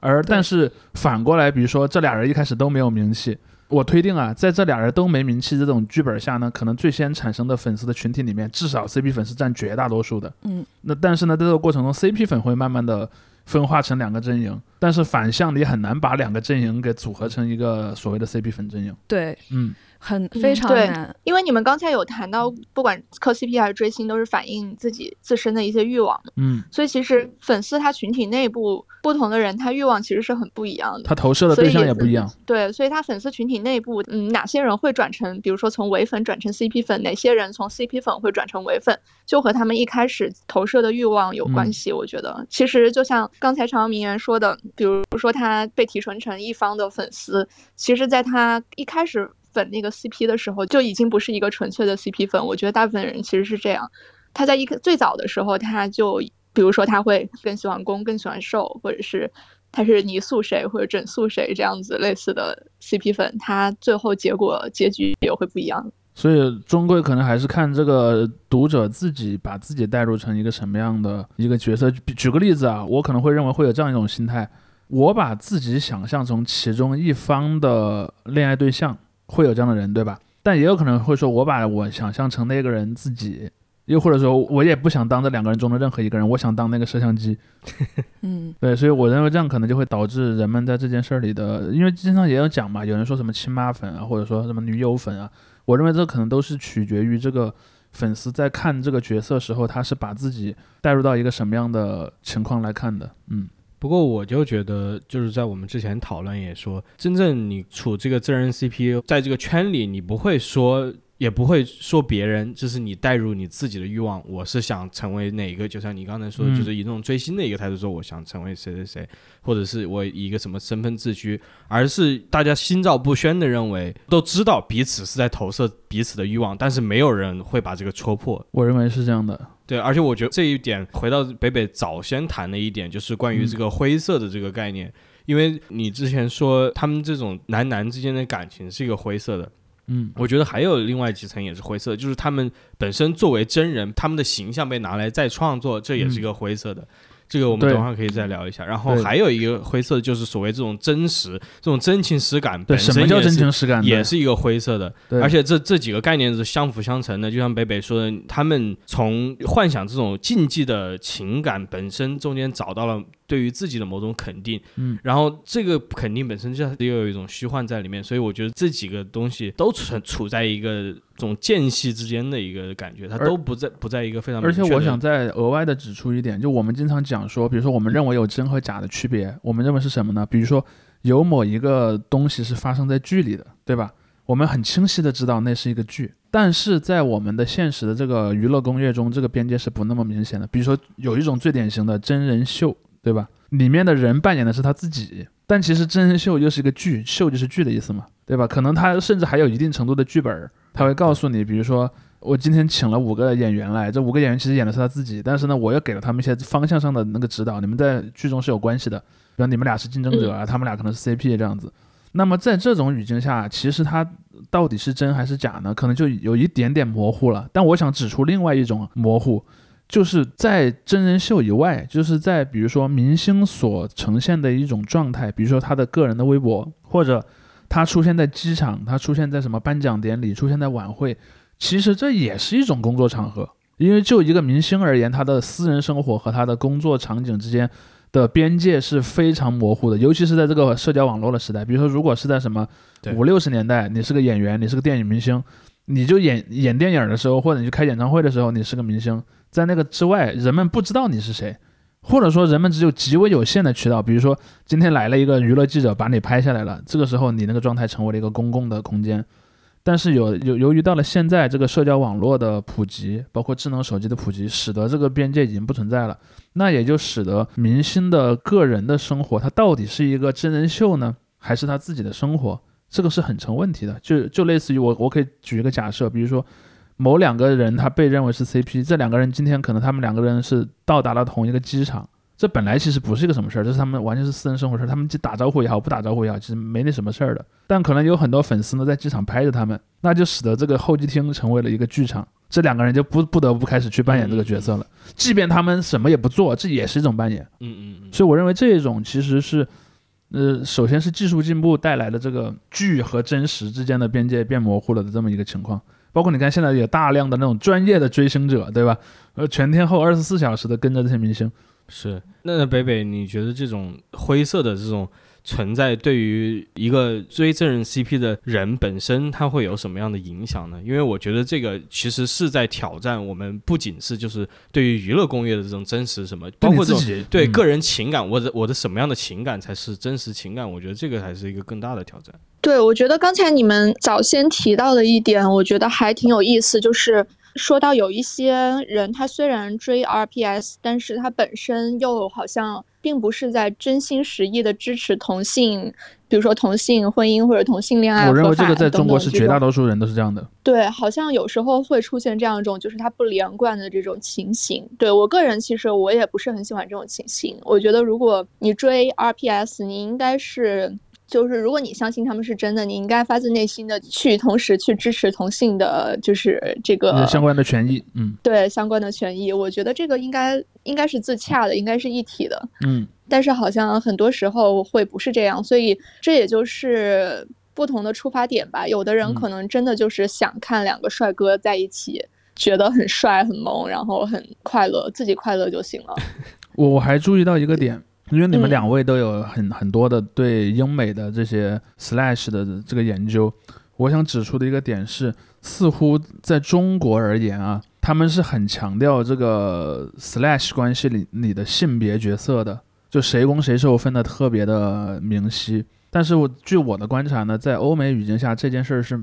而但是反过来，比如说这俩人一开始都没有名气。我推定啊，在这俩人都没名气这种剧本下呢，可能最先产生的粉丝的群体里面，至少 CP 粉是占绝大多数的。嗯，那但是呢，在这个过程中，CP 粉会慢慢的分化成两个阵营，但是反向你很难把两个阵营给组合成一个所谓的 CP 粉阵营。对，嗯很嗯非常对难。因为你们刚才有谈到，不管磕 CP 还是追星，都是反映自己自身的一些欲望的。嗯，所以其实粉丝他群体内部不同的人，他欲望其实是很不一样的。他投射的对象也不一样。对，所以他粉丝群体内部，嗯，哪些人会转成，比如说从唯粉转成 CP 粉，哪些人从 CP 粉会转成唯粉，就和他们一开始投射的欲望有关系。我觉得，其实就像刚才长明媛说的，比如说他被提纯成一方的粉丝，其实在他一开始粉那个 CP 的时候，就已经不是一个纯粹的 CP 粉。我觉得大部分人其实是这样，他在一个最早的时候，他就比如说他会更喜欢攻，更喜欢受，或者是他是泥塑谁或者整塑谁这样子类似的 CP 粉，他最后结果结局也会不一样。所以终归可能还是看这个读者自己把自己带入成一个什么样的一个角色。举举个例子啊，我可能会认为会有这样一种心态：我把自己想象成其中一方的恋爱对象，会有这样的人，对吧？但也有可能会说，我把我想象成那个人自己，又或者说，我也不想当这两个人中的任何一个人，我想当那个摄像机。嗯，对，所以我认为这样可能就会导致人们在这件事儿里的，因为经常也有讲嘛，有人说什么亲妈粉啊，或者说什么女友粉啊。我认为这可能都是取决于这个粉丝在看这个角色时候，他是把自己带入到一个什么样的情况来看的。嗯，不过我就觉得，就是在我们之前讨论也说，真正你处这个真人 CP，在这个圈里，你不会说。也不会说别人，就是你带入你自己的欲望。我是想成为哪个？就像你刚才说的，就是以那种追星的一个态度说，我想成为谁谁谁，或者是我以一个什么身份自居，而是大家心照不宣的认为，都知道彼此是在投射彼此的欲望，但是没有人会把这个戳破。我认为是这样的。对，而且我觉得这一点回到北北早先谈的一点，就是关于这个灰色的这个概念，因为你之前说他们这种男男之间的感情是一个灰色的。嗯，我觉得还有另外几层也是灰色，就是他们本身作为真人，他们的形象被拿来再创作，这也是一个灰色的。这个我们等会儿可以再聊一下。然后还有一个灰色，就是所谓这种真实、这种真情实感，对，什么叫真情实感？也是一个灰色的。对，而且这这几个概念是相辅相成的。就像北北说的，他们从幻想这种禁忌的情感本身中间找到了。对于自己的某种肯定，嗯，然后这个肯定本身就又有一种虚幻在里面，所以我觉得这几个东西都存处在一个这种间隙之间的一个感觉，它都不在不在一个非常。而且我想再额外的指出一点，就我们经常讲说，比如说我们认为有真和假的区别，我们认为是什么呢？比如说有某一个东西是发生在剧里的，对吧？我们很清晰的知道那是一个剧，但是在我们的现实的这个娱乐工业中，这个边界是不那么明显的。比如说有一种最典型的真人秀。对吧？里面的人扮演的是他自己，但其实真人秀又是一个剧，秀就是剧的意思嘛，对吧？可能他甚至还有一定程度的剧本，他会告诉你，比如说我今天请了五个演员来，这五个演员其实演的是他自己，但是呢，我又给了他们一些方向上的那个指导，你们在剧中是有关系的，比如你们俩是竞争者啊，他们俩可能是 CP 这样子。那么在这种语境下，其实他到底是真还是假呢？可能就有一点点模糊了。但我想指出另外一种模糊。就是在真人秀以外，就是在比如说明星所呈现的一种状态，比如说他的个人的微博，或者他出现在机场，他出现在什么颁奖典礼，出现在晚会，其实这也是一种工作场合。因为就一个明星而言，他的私人生活和他的工作场景之间的边界是非常模糊的，尤其是在这个社交网络的时代。比如说，如果是在什么五六十年代，你是个演员，你是个电影明星，你就演演电影的时候，或者你去开演唱会的时候，你是个明星。在那个之外，人们不知道你是谁，或者说人们只有极为有限的渠道。比如说，今天来了一个娱乐记者，把你拍下来了，这个时候你那个状态成为了一个公共的空间。但是有有由于到了现在，这个社交网络的普及，包括智能手机的普及，使得这个边界已经不存在了。那也就使得明星的个人的生活，他到底是一个真人秀呢，还是他自己的生活？这个是很成问题的。就就类似于我，我可以举一个假设，比如说。某两个人他被认为是 CP，这两个人今天可能他们两个人是到达了同一个机场，这本来其实不是一个什么事儿，这是他们完全是私人生活事儿，他们打招呼也好，不打招呼也好，其实没那什么事儿的。但可能有很多粉丝呢在机场拍着他们，那就使得这个候机厅成为了一个剧场，这两个人就不不得不开始去扮演这个角色了。即便他们什么也不做，这也是一种扮演。嗯嗯嗯。所以我认为这种其实是，呃，首先是技术进步带来的这个剧和真实之间的边界变模糊了的这么一个情况。包括你看，现在有大量的那种专业的追星者，对吧？呃，全天候二十四小时的跟着这些明星。是，那北北，你觉得这种灰色的这种存在，对于一个追真人 CP 的人本身，他会有什么样的影响呢？因为我觉得这个其实是在挑战我们，不仅是就是对于娱乐工业的这种真实什么，包括这种对个人情感，我的我的什么样的情感才是真实情感？我觉得这个还是一个更大的挑战。对，我觉得刚才你们早先提到的一点，我觉得还挺有意思，就是说到有一些人，他虽然追 RPS，但是他本身又好像并不是在真心实意的支持同性比如说同性婚姻或者同性恋爱我认为这个在中国是绝大多数人都是这样的。对，好像有时候会出现这样一种就是他不连贯的这种情形。对我个人，其实我也不是很喜欢这种情形。我觉得如果你追 RPS，你应该是。就是如果你相信他们是真的，你应该发自内心的去同时去支持同性的，就是这个相关的权益，嗯对相关的权益。我觉得这个应该应该是自洽的，应该是一体的。嗯，但是好像很多时候会不是这样，所以这也就是不同的出发点吧。有的人嗯可能真的就是想看两个帅哥在一起，觉得很帅很萌，然后很快乐，自己快乐就行了。我我还注意到一个点，因为你们嗯两位都有很很多的对英美的这些 slash 的这个研究，我想指出的一个点是，似乎在中国而言啊，他们是很强调这个 slash 关系里你的性别角色的，就谁攻谁受分的特别的明晰。但是我据我的观察呢，在欧美语境下，这件事儿是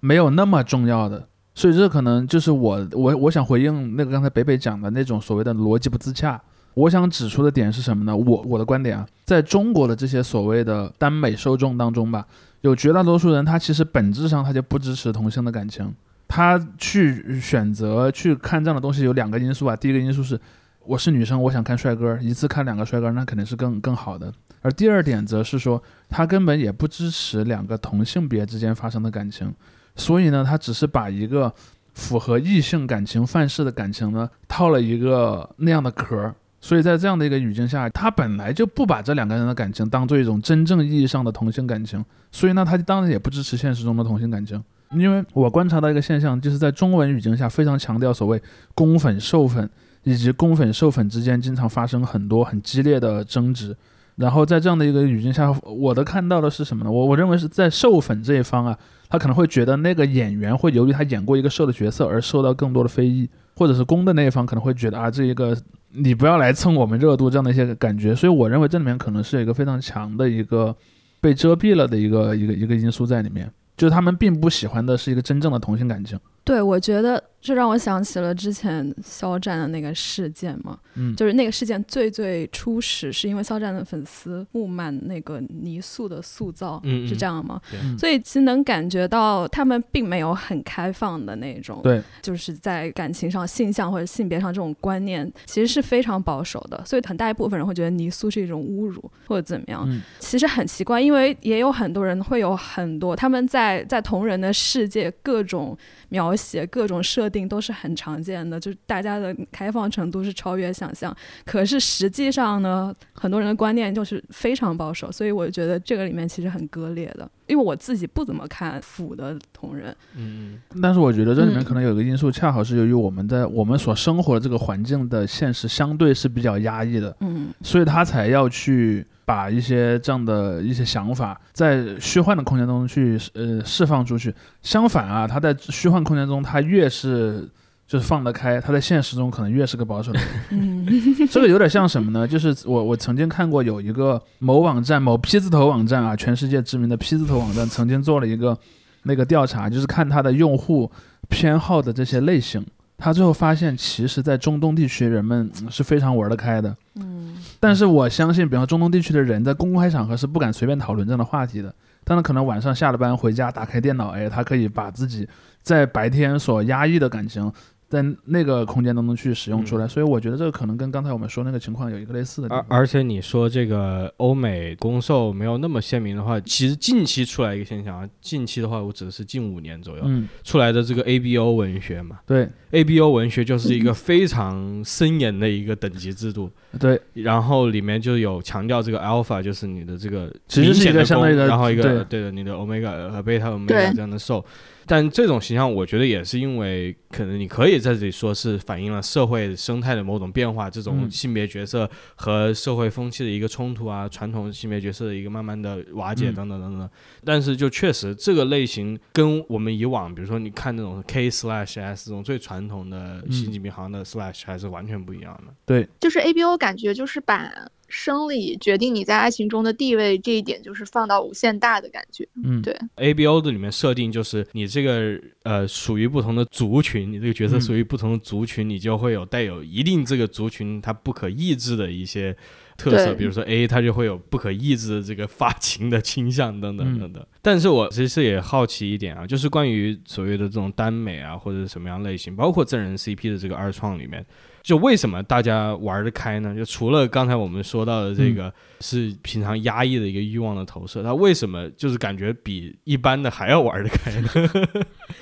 没有那么重要的。所以这可能就是我我我想回应那个刚才北北讲的那种所谓的逻辑不自洽。我想指出的点是什么呢？我我的观点啊，在中国的这些所谓的耽美受众当中吧，有绝大多数人他其实本质上他就不支持同性的感情，他去选择去看这样的东西有两个因素啊，第一个因素是我是女生，我想看帅哥，一次看两个帅哥那肯定是更更好的，而第二点则是说他根本也不支持两个同性别之间发生的感情，所以呢，他只是把一个符合异性感情范式的感情呢套了一个那样的壳儿。所以在这样的一个语境下，他本来就不把这两个人的感情当做一种真正意义上的同性感情，所以呢，他当然也不支持现实中的同性感情。因为我观察到一个现象，就是在中文语境下非常强调所谓公粉受粉，以及公粉受粉之间经常发生很多很激烈的争执。然后在这样的一个语境下，我的看到的是什么呢？我我认为是在受粉这一方啊，他可能会觉得那个演员会由于他演过一个受的角色而受到更多的非议，或者是公的那一方可能会觉得啊，这一个你不要来蹭我们热度这样的一些感觉。所以我认为这里面可能是有一个非常强的一个被遮蔽了的一个一个一个因素在里面，就是他们并不喜欢的是一个真正的同性感情。对，我觉得这让我想起了之前肖战的那个事件嘛，嗯，就是那个事件最最初始是因为肖战的粉丝不满那个泥塑的塑造，嗯嗯。是这样吗？所以其实能感觉到他们并没有很开放的那种，对，就是在感情上、性向或者性别上这种观念其实是非常保守的，所以很大一部分人会觉得泥塑是一种侮辱或者怎么样。嗯。其实很奇怪，因为也有很多人会有很多他们在在同人的世界各种描写、各种设定都是很常见的，就是大家的开放程度是超越想象。可是实际上呢，很多人的观念就是非常保守，所以我觉得这个里面其实很割裂的。因为我自己不怎么看腐的同人，嗯但是我觉得这里面嗯可能有一个因素，恰好是由于我们在我们所生活的这个环境的现实相对是比较压抑的，嗯所以他才要去把一些这样的一些想法在虚幻的空间中去呃释放出去。相反啊，他在虚幻空间中，他越是就是放得开，他在现实中可能越是个保守的人。嗯这个有点像什么呢？就是我我曾经看过有一个某网站某 P 字头网站啊，全世界知名的 P 字头网站曾经做了一个那个调查，就是看它的用户偏好的这些类型。他最后发现，其实，在中东地区，人们是非常玩得开的。嗯但是我相信，比方中东地区的人，在公开场合是不敢随便讨论这样的话题的。但是可能晚上下了班回家，打开电脑，哎，他可以把自己在白天所压抑的感情，在那个空间当中去使用出来。所以我觉得这个可能跟刚才我们说那个情况有一个类似的地而方。而且你说这个欧美公售没有那么鲜明的话，其实近期出来一个现象啊，近期的话我指的是近五年左右、嗯，出来的这个 ABO 文学嘛。对，ABO 文学就是一个非常森严的一个等级制度，对，然后里面就有强调这个 alpha 就是你的这个其实是一个明显的相对的然后一个对。对的你的 omega 和 beta omega 这样的受。但这种形象，我觉得也是因为，可能你可以在这里说是反映了社会生态的某种变化，这种嗯性别角色和社会风气的一个冲突啊，传统性别角色的一个慢慢的瓦解嗯等等等等。但是就确实这个类型跟我们以往，比如说你看那种 K slash S 这种最传统的嗯星际迷航的 slash 还是完全不一样的。对就是 ABO 感觉就是把生理决定你在爱情中的地位这一点，就是放到无限大的感觉。嗯，对 ABO 的里面设定就是你这个呃属于不同的族群，你这个角色嗯属于不同的族群，你就会有带有一定这个族群它不可抑制的一些特色，比如说 A 它就会有不可抑制的这个发情的倾向等等嗯等等。但是我其实也好奇一点啊，就是关于所谓的这种耽美啊，或者什么样类型，包括真人 CP 的这个二创里面。就为什么大家玩得开呢？就除了刚才我们说到的这个是平常压抑的一个欲望的投射，它为什么就是感觉比一般的还要玩得开呢？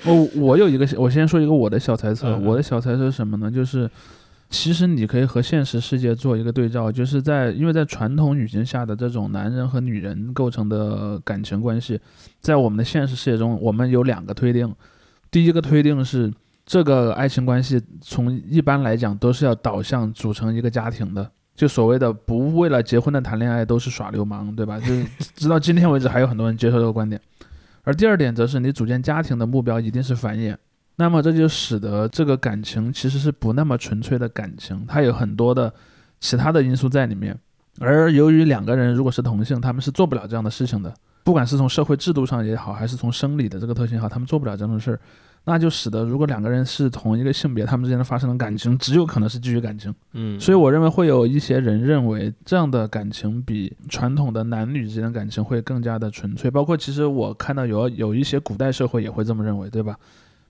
我 我有一个，我先说一个我的小猜测，我的小猜测是什么呢？就是其实你可以和现实世界做一个对照，就是在因为在传统语境下的这种男人和女人构成的感情关系，在我们的现实世界中，我们有两个推定，第一个推定是。这个爱情关系从一般来讲都是要导向组成一个家庭的，就所谓的不为了结婚的谈恋爱都是耍流氓，对吧？就是直到今天为止，还有很多人接受这个观点。而第二点则是你组建家庭的目标一定是繁衍，那么这就使得这个感情其实是不那么纯粹的感情，它有很多的其他的因素在里面。而由于两个人如果是同性，他们是做不了这样的事情的，不管是从社会制度上也好，还是从生理的这个特性也好，他们做不了这种事儿，那就使得如果两个人是同一个性别，他们之间发生的感情只有可能是基于感情。嗯，所以我认为会有一些人认为这样的感情比传统的男女之间的感情会更加的纯粹，包括其实我看到有有一些古代社会也会这么认为，对吧？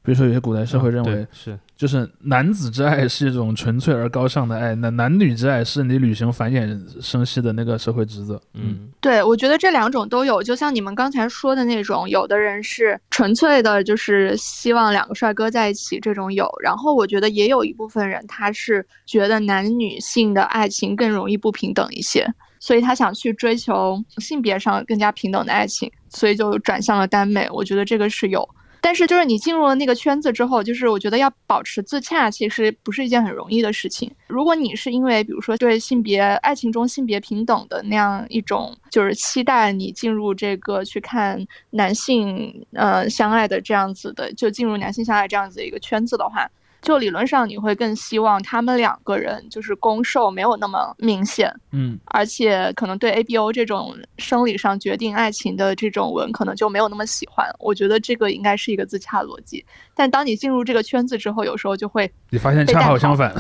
比如说有些古代社会认为嗯，是就是男子之爱是一种纯粹而高尚的爱，那男女之爱是你履行繁衍生息的那个社会职责。嗯对，我觉得这两种都有，就像你们刚才说的那种，有的人是纯粹的，就是希望两个帅哥在一起，这种有。然后我觉得也有一部分人，他是觉得男女性的爱情更容易不平等一些，所以他想去追求性别上更加平等的爱情，所以就转向了耽美。我觉得这个是有。但是就是你进入了那个圈子之后，就是我觉得要保持自洽，其实不是一件很容易的事情。如果你是因为比如说对性别爱情中性别平等的那样一种就是期待，你进入这个去看男性呃相爱的这样子的，就进入男性相爱这样子的一个圈子的话，就理论上你会更希望他们两个人就是攻受没有那么明显，嗯，而且可能对 ABO 这种生理上决定爱情的这种文可能就没有那么喜欢。我觉得这个应该是一个自洽逻辑。但当你进入这个圈子之后，有时候就会你发现恰好相反。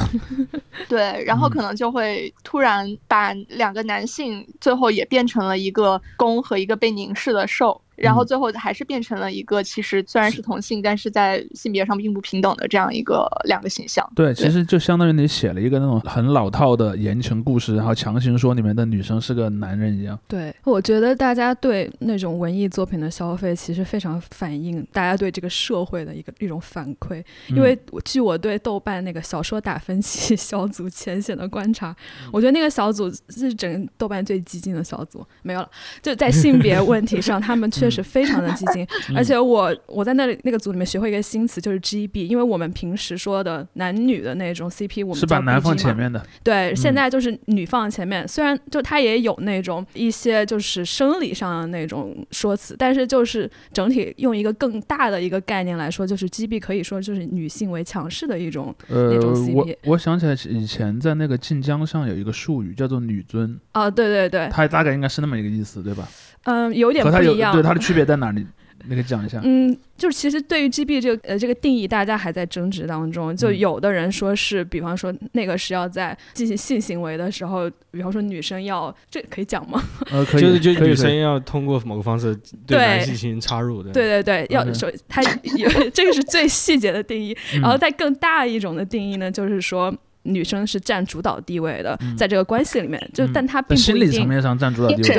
对，然后嗯可能就会突然把两个男性最后也变成了一个攻和一个被凝视的受。然后嗯最后还是变成了一个其实虽然是同性，但是在性别上并不平等的这样一个两个形象。对，其实就相当于你写了一个那种很老套的言情故事，然后强行说里面的女生是个男人一样。对，我觉得大家对那种文艺作品的消费，其实非常反映大家对这个社会的一个一种反馈。嗯因为我据我对豆瓣那个小说打分析 小组浅显的观察，我觉得那个小组是整个豆瓣最激进的小组，没有了。就在性别问题上，他们确实非常的激进。嗯。而且我我在那里那个组里面学会一个新词，就是 GB，因为我们平时说的男女的那种 CP，我们是把男放前面的，对，现嗯在就是女放前面，虽然就它也有那种一些就是生理上的那种说辞，但是就是整体用一个更大的一个概念来说，就是 GB 可以说就是女性为强势的一种呃那种，我 CP 我想起来以前在那个晋江上有一个术语叫做女尊，啊，对对对，它大概应该是那么一个意思，对吧？嗯，有点和它有不一样对。它的区别在哪里？那个讲一下。嗯，就是其实对于 GB 这个呃这个定义，大家还在争执当中。就嗯有的人说是，比方说那个是要在进行性行为的时候，比方说女生要这可以讲吗？呃，可以，就是就女生要通过某个方式对对男性进行插入的。对对对，要说它 有这个是最细节的定义。嗯然后再更大一种的定义呢，就是说女生是占主导地位的，嗯。在这个关系里面，就嗯。但她并不一定。理层面上占主导地位。对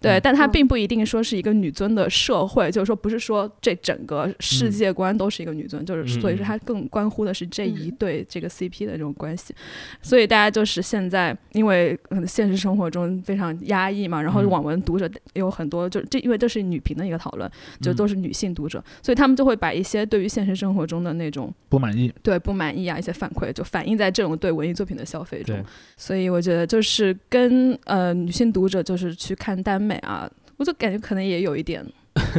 对，嗯。但它嗯。并不一定说是一个女尊的社会，就是说不是说这整个嗯世界观都是一个女尊，就是所以说嗯它更关乎的是这一嗯对这个 CP 的这种关系。所以大家就是现在因为可能现实生活中非常压抑嘛，然后嗯。网文读者有很多，就这因为这是女频的一个讨论，就嗯都是女性读者，所以他们就会把一些对于现实生活中的那种不满意，对不满意啊一些反馈，就反映在这种对文艺作品的消费中。所以我觉得就是跟呃女性读者就是去看耽美啊，我就感觉可能也有一点，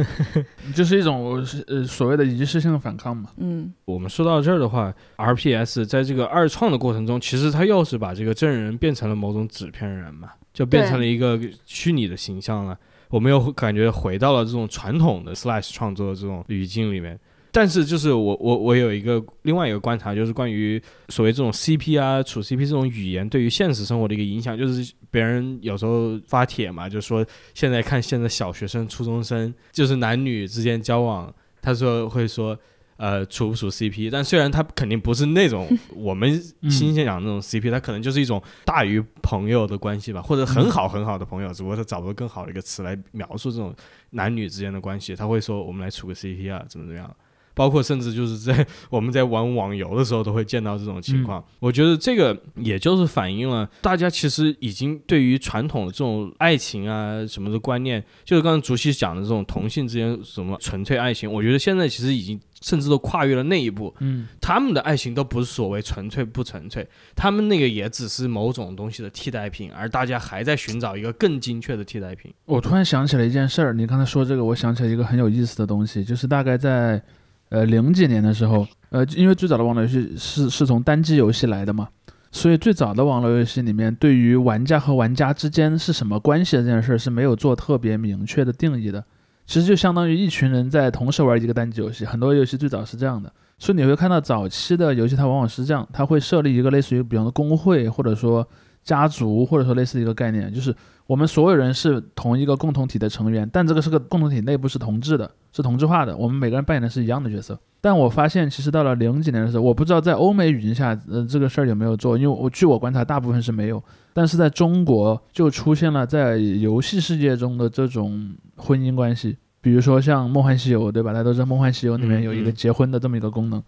就是一种呃所谓的仪式性的反抗嘛。嗯我们说到这儿的话，RPS 在这个二创的过程中，其实它又是把这个真人变成了某种纸片人嘛，就变成了一个虚拟的形象了。我们又感觉回到了这种传统的 Slash 创作的这种语境里面。但是就是我我我有一个另外一个观察，就是关于所谓这种 CP 啊、处 CP 这种语言对于现实生活的一个影响，就是别人有时候发帖嘛，就说现在看现在小学生、初中生，就是男女之间交往，他说会说。呃，处不处 CP？但虽然他肯定不是那种我们新鲜讲的那种 CP，他可能就是一种大于朋友的关系吧，或者很好很好的朋友，只不过他找不到更好的一个词来描述这种男女之间的关系。他会说我们来处个 CP 啊，怎么怎么样？包括甚至就是在我们在玩网游的时候都会见到这种情况。我觉得这个也就是反映了大家其实已经对于传统的这种爱情啊什么的观念，就是刚刚竹溪讲的这种同性之间什么纯粹爱情，我觉得现在其实已经。甚至都跨越了那一步，嗯，他们的爱情都不是所谓纯粹不纯粹，他们那个也只是某种东西的替代品，而大家还在寻找一个更精确的替代品。我突然想起了一件事儿，你刚才说这个，我想起了一个很有意思的东西，就是大概在呃零几年的时候，呃，因为最早的网络游戏是是从单机游戏来的嘛，所以最早的网络游戏里面，对于玩家和玩家之间是什么关系的这件事儿是没有做特别明确的定义的。其实就相当于一群人在同时玩一个单机游戏，很多游戏最早是这样的，所以你会看到早期的游戏它往往是这样，它会设立一个类似于比方说工会或者说家族或者说类似一个概念，就是我们所有人是同一个共同体的成员，但这个是个共同体内部是同质的，是同质化的，我们每个人扮演的是一样的角色。但我发现其实到了零几年的时候，我不知道在欧美语境下，呃，这个事儿有没有做，因为我据我观察，大部分是没有。但是在中国就出现了在游戏世界中的这种婚姻关系，比如说像《梦幻西游》，对吧？大家都知道《梦幻西游》里面有一个结婚的这么一个功能，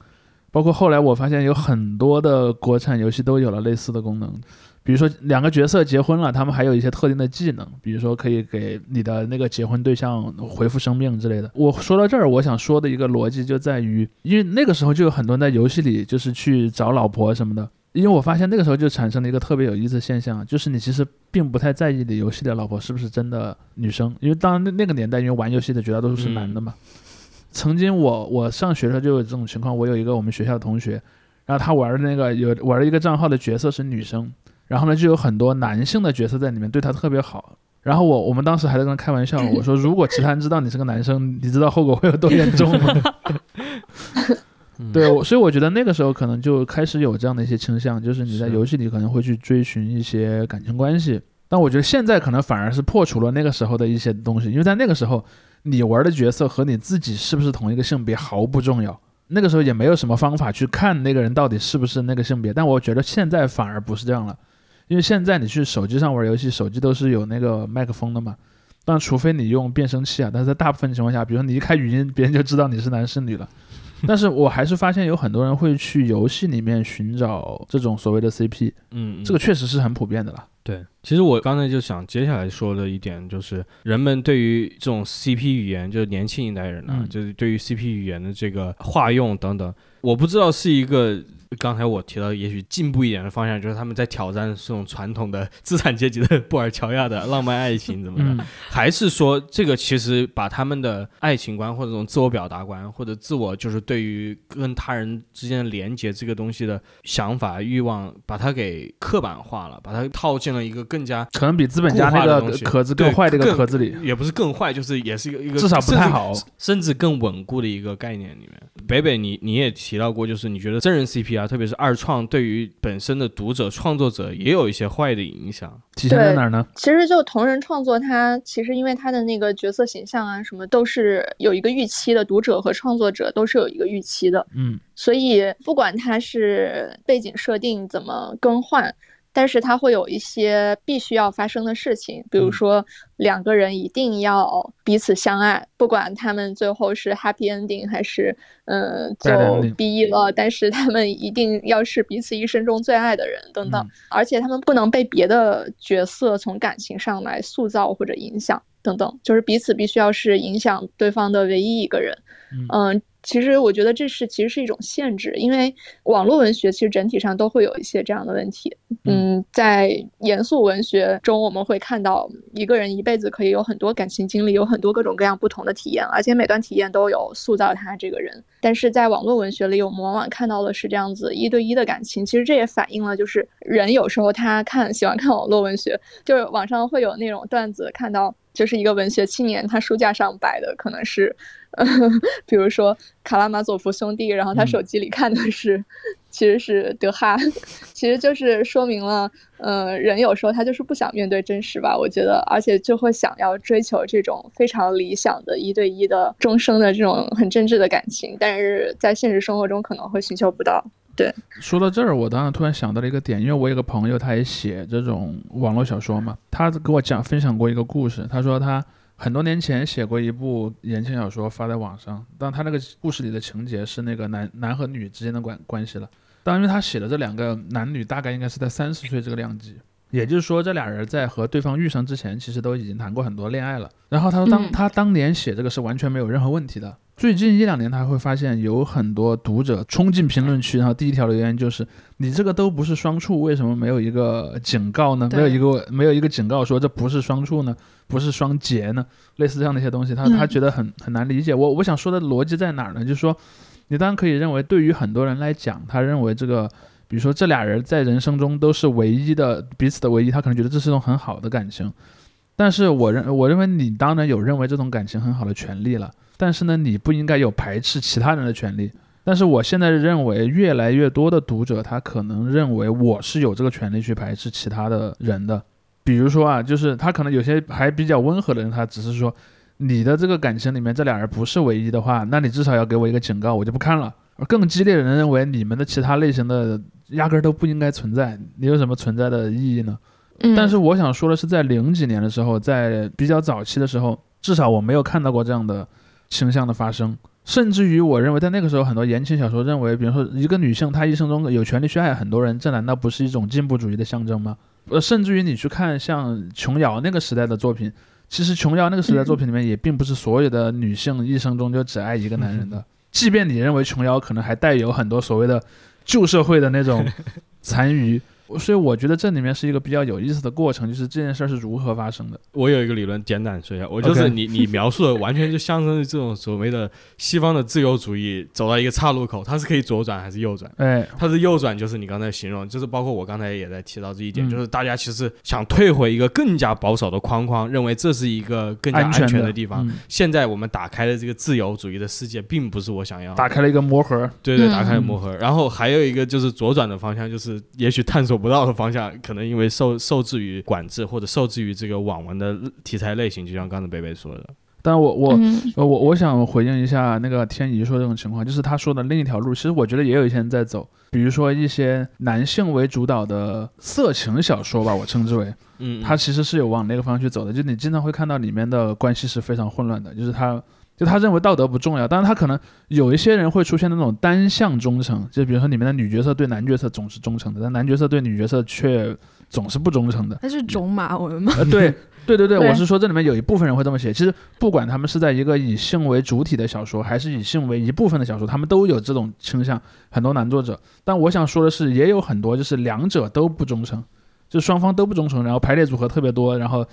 包括后来我发现有很多的国产游戏都有了类似的功能，比如说两个角色结婚了，他们还有一些特定的技能，比如说可以给你的那个结婚对象回复生命之类的。我说到这儿，我想说的一个逻辑就在于，因为那个时候就有很多人在游戏里就是去找老婆什么的。因为我发现那个时候就产生了一个特别有意思的现象，就是你其实并不太在意你游戏的老婆是不是真的女生，因为当然那那个年代，因为玩游戏的绝大多数是男的嘛。曾经我我上学的时候就有这种情况，我有一个我们学校的同学，然后他玩的那个有玩了一个账号的角色是女生，然后呢就有很多男性的角色在里面对他特别好，然后我我们当时还在跟他开玩笑，我说如果其他人知道你是个男生，你知道后果会有多严重吗？对，所以我觉得那个时候可能就开始有这样的一些倾向，就是你在游戏里可能会去追寻一些感情关系。但我觉得现在可能反而是破除了那个时候的一些东西，因为在那个时候，你玩的角色和你自己是不是同一个性别毫不重要。那个时候也没有什么方法去看那个人到底是不是那个性别。但我觉得现在反而不是这样了，因为现在你去手机上玩游戏，手机都是有那个麦克风的嘛。但除非你用变声器啊，但是在大部分情况下，比如说你一开语音，别人就知道你是男是女了。但是我还是发现有很多人会去游戏里面寻找这种所谓的 CP，嗯，这个确实是很普遍的了。对，其实我刚才就想接下来说的一点就是，人们对于这种 CP 语言，就是年轻一代人呢，就是对于 CP 语言的这个化用等等，我不知道是一个。刚才我提到，也许进步一点的方向，就是他们在挑战这种传统的资产阶级的布尔乔亚的浪漫爱情，怎么的？还是说这个其实把他们的爱情观或者这种自我表达观，或者自我就是对于跟他人之间的连接这个东西的想法欲望，把它给刻板化了，把它套进了一个更加可能比资本家那个壳子更坏的一个壳子里，也不是更坏，就是也是一个一个至少不太好，甚至更稳固的一个概念里面。北北，你你也提到过，就是你觉得真人 CP 啊，特别是二创，对于本身的读者创作者也有一些坏的影响，体现在哪儿呢？其实就同人创作，它其实因为它的那个角色形象啊，什么都是有一个预期的，读者和创作者都是有一个预期的，嗯，所以不管它是背景设定怎么更换。但是它会有一些必须要发生的事情，比如说两个人一定要彼此相爱，不管他们最后是 happy ending 还是嗯就 BE 了，但是他们一定要是彼此一生中最爱的人等等，而且他们不能被别的角色从感情上来塑造或者影响等等，就是彼此必须要是影响对方的唯一一个人，嗯。其实我觉得这是其实是一种限制，因为网络文学其实整体上都会有一些这样的问题。嗯，在严肃文学中，我们会看到一个人一辈子可以有很多感情经历，有很多各种各样不同的体验，而且每段体验都有塑造他这个人。但是在网络文学里，我们往往看到的是这样子一对一的感情。其实这也反映了，就是人有时候他看喜欢看网络文学，就是网上会有那种段子，看到。就是一个文学青年，他书架上摆的可能是，呃，比如说卡拉马佐夫兄弟，然后他嗯手机里看的是，其实是德哈，其实就是说明了，呃，人有时候他就是不想面对真实吧，我觉得，而且就会想要追求这种非常理想的一对一的终生的这种很真挚的感情，但是在现实生活中可能会寻求不到。对说到这儿，我当时突然想到了一个点，因为我有个朋友，他也写这种网络小说嘛，他给我讲分享过一个故事，他说他很多年前写过一部言情小说发在网上，但他那个故事里的情节是那个男男和女之间的关关系了，当然他写的这两个男女大概应该是在三十岁这个量级。也就是说，这俩人在和对方遇上之前，其实都已经谈过很多恋爱了。然后他说当，他当年写这个是完全没有任何问题的。最近一两年，他会发现有很多读者冲进评论区，然后第一条留言就是：“你这个都不是双处，为什么没有一个警告呢？没有一个没有一个警告说这不是双处呢？不是双节呢？类似这样的一些东西，他他嗯觉得很很难理解。我我想说的逻辑在哪儿呢？就是说，你当然可以认为，对于很多人来讲，他认为这个。比如说这俩人在人生中都是唯一的彼此的唯一，他可能觉得这是一种很好的感情。但是我认我认为你当然有认为这种感情很好的权利了，但是呢，你不应该有排斥其他人的权利。但是我现在认为，越来越多的读者他可能认为我是有这个权利去排斥其他的人的。比如说啊，就是他可能有些还比较温和的人，他只是说你的这个感情里面这俩人不是唯一的话，那你至少要给我一个警告，我就不看了。而更激烈的人认为你们的其他类型的压根儿都不应该存在，你有什么存在的意义呢？嗯，但是我想说的是，在零几年的时候，在比较早期的时候，至少我没有看到过这样的倾向的发生。甚至于，我认为在那个时候，很多言情小说认为，比如说一个女性她一生中有权利去爱很多人，这难道不是一种进步主义的象征吗？呃，甚至于你去看像琼瑶那个时代的作品，其实琼瑶那个时代作品里面也并不是所有的女性一生中就只爱一个男人的。即便你认为琼瑶可能还带有很多所谓的旧社会的那种 残余，所以我觉得这里面是一个比较有意思的过程，就是这件事儿是如何发生的。我有一个理论，简短说一下，我就是你你描述的完全就象征于这种所谓的西方的自由主义走到一个岔路口，它是可以左转还是右转？哎，它是右转，就是你刚才形容，就是包括我刚才也在提到这一点，嗯就是大家其实想退回一个更加保守的框框，认为这是一个更加安全全的地方。嗯现在我们打开的这个自由主义的世界，并不是我想要打开了一个魔盒。对对，嗯打开了魔盒。然后还有一个就是左转的方向，就是也许探索不到的方向，可能因为受受制于管制或者受制于这个网文的题材类型，就像刚才贝贝说的。但我我我我想回应一下那个天怡说这种情况，就是他说的另一条路，其实我觉得也有一些人在走，比如说一些男性为主导的色情小说吧，我称之为，嗯，他其实是有往那个方向去走的，就你经常会看到里面的关系是非常混乱的，就是他。就他认为道德不重要，但是他可能有一些人会出现那种单向忠诚，就比如说里面的女角色对男角色总是忠诚的，但男角色对女角色却总是不忠诚的。那是种马文吗？呃，对 对对对，对我是说这里面有一部分人会这么写。其实不管他们是在一个以性为主体的小说，还是以性为一部分的小说，他们都有这种倾向。很多男作者，但我想说的是，也有很多就是两者都不忠诚，就双方都不忠诚，然后排列组合特别多，然后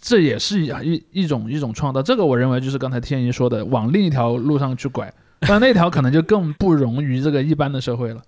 这也是一一一种一种创造。这个我认为就是刚才天一说的，往另一条路上去拐，但那条可能就更不容于这个一般的社会了。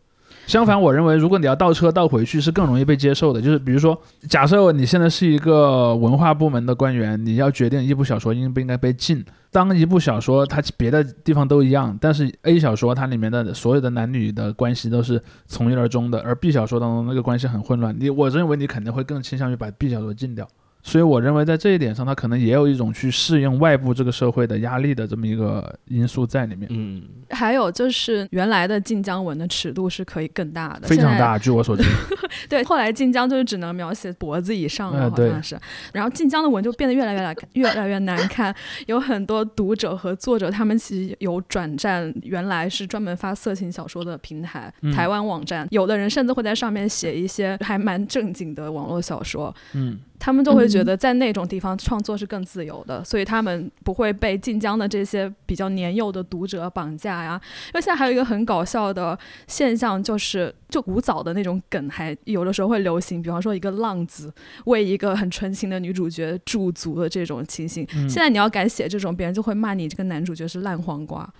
相反，我认为如果你要倒车倒回去，是更容易被接受的。就是比如说，假设你现在是一个文化部门的官员，你要决定一部小说应不应该被禁。当一部小说它别的地方都一样，但是 A 小说它里面的所有的男女的关系都是从一而终的，而 B 小说当中那个关系很混乱，你我认为你肯定会更倾向于把 B 小说禁掉。所以我认为在这一点上，他可能也有一种去适应外部这个社会的压力的这么一个因素在里面，嗯，还有就是原来的晋江文的尺度是可以更大的，非常大。据我所知，对，后来晋江就是只能描写脖子以上了，好像是。然后晋江的文就变得越来越来越来越难看，有很多读者和作者他们其实有转战原来是专门发色情小说的平台，嗯台湾网站，有的人甚至会在上面写一些还蛮正经的网络小说。嗯。他们就会觉得在那种地方创作是更自由的，所以他们不会被晋江的这些比较年幼的读者绑架呀。因为现在还有一个很搞笑的现象，就是就古早的那种梗还有的时候会流行，比方说一个浪子为一个很纯情的女主角驻足的这种情形。嗯现在你要敢写这种，别人就会骂你这个男主角是烂黄瓜。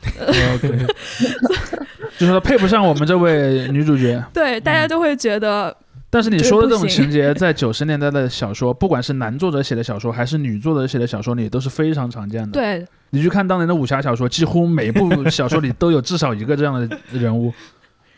就是说配不上我们这位女主角。对，大家就会觉得但是你说的这种情节，在九十年代的小说，不管是男作者写的小说，还是女作者写的小说里，都是非常常见的。对，你去看当年的武侠小说，几乎每部 小说里都有至少一个这样的人物。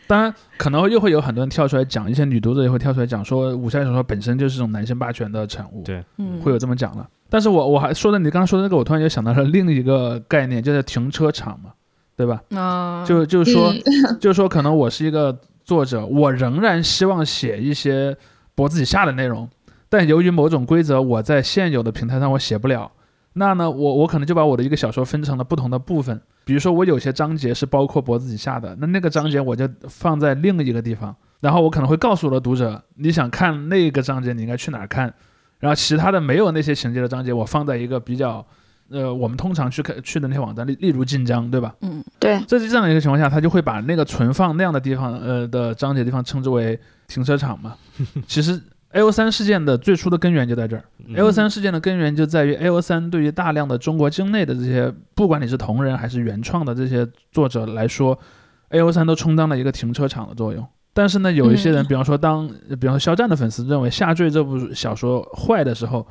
当然，可能又会有很多人跳出来讲，一些女读者也会跳出来讲说，武侠小说本身就是这种男性霸权的产物，对嗯，会有这么讲的。但是我我还说的，你刚刚说的那个，我突然又想到了另一个概念，就是停车场嘛，对吧？啊，就就是说，嗯 就是说，可能我是一个作者，我仍然希望写一些脖子以下的内容，但由于某种规则，我在现有的平台上我写不了。那呢，我我可能就把我的一个小说分成了不同的部分，比如说我有些章节是包括脖子以下的，那那个章节我就放在另一个地方，然后我可能会告诉我的读者，你想看那个章节，你应该去哪儿看，然后其他的没有那些情节的章节，我放在一个比较，呃，我们通常去看去的那些网站，例例如晋江，对吧？嗯对，在这样的一个情况下，他就会把那个存放那样的地方，呃的章节地方称之为停车场嘛。其实 A O 三事件的最初的根源就在这儿。嗯 A O 三事件的根源就在于 A O 三对于大量的中国境内的这些，不管你是同人还是原创的这些作者来说，A O 三都充当了一个停车场的作用。但是呢，有一些人，嗯比方说当，比方说肖战的粉丝认为《下坠》这部小说坏的时候，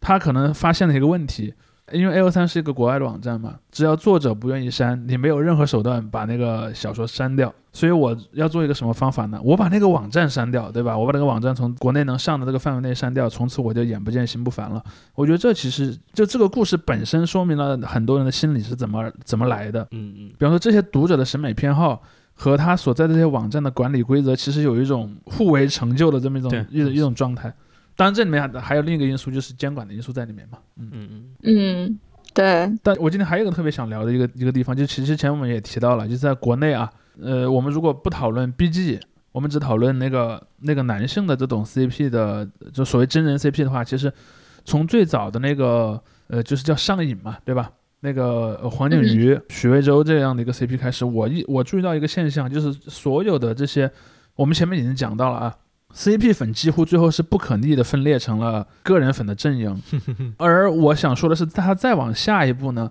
他可能发现了一个问题，因为 A O 三是一个国外的网站嘛，只要作者不愿意删，你没有任何手段把那个小说删掉。所以我要做一个什么方法呢？我把那个网站删掉，对吧？我把那个网站从国内能上的这个范围内删掉，从此我就眼不见心不烦了。我觉得这其实就这个故事本身说明了很多人的心理是怎么怎么来的。嗯嗯比方说这些读者的审美偏好和他所在的这些网站的管理规则，其实有一种互为成就的这么一种一种一种状态。当然，这里面还还有另一个因素，就是监管的因素在里面嘛。嗯，嗯嗯嗯，对，但我今天还有一个特别想聊的一个一个地方，就其实之前我们也提到了，就是在国内啊，呃，我们如果不讨论 BG，我们只讨论那个那个男性的这种 CP 的，就所谓真人 CP 的话，其实从最早的那个呃，就是叫上瘾嘛，对吧？那个呃黄景瑜、许魏洲这样的一个 CP 开始，我一我注意到一个现象，就是所有的这些，我们前面已经讲到了啊，CP 粉几乎最后是不可逆的分裂成了个人粉的阵营，而我想说的是，它再往下一步呢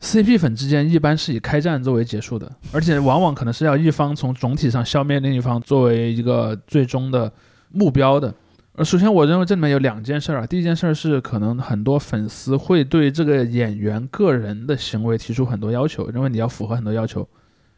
，CP 粉之间一般是以开战作为结束的，而且往往可能是要一方从总体上消灭另一方作为一个最终的目标的。呃，首先我认为这里面有两件事儿啊，第一件事儿是可能很多粉丝会对这个演员个人的行为提出很多要求，认为你要符合很多要求。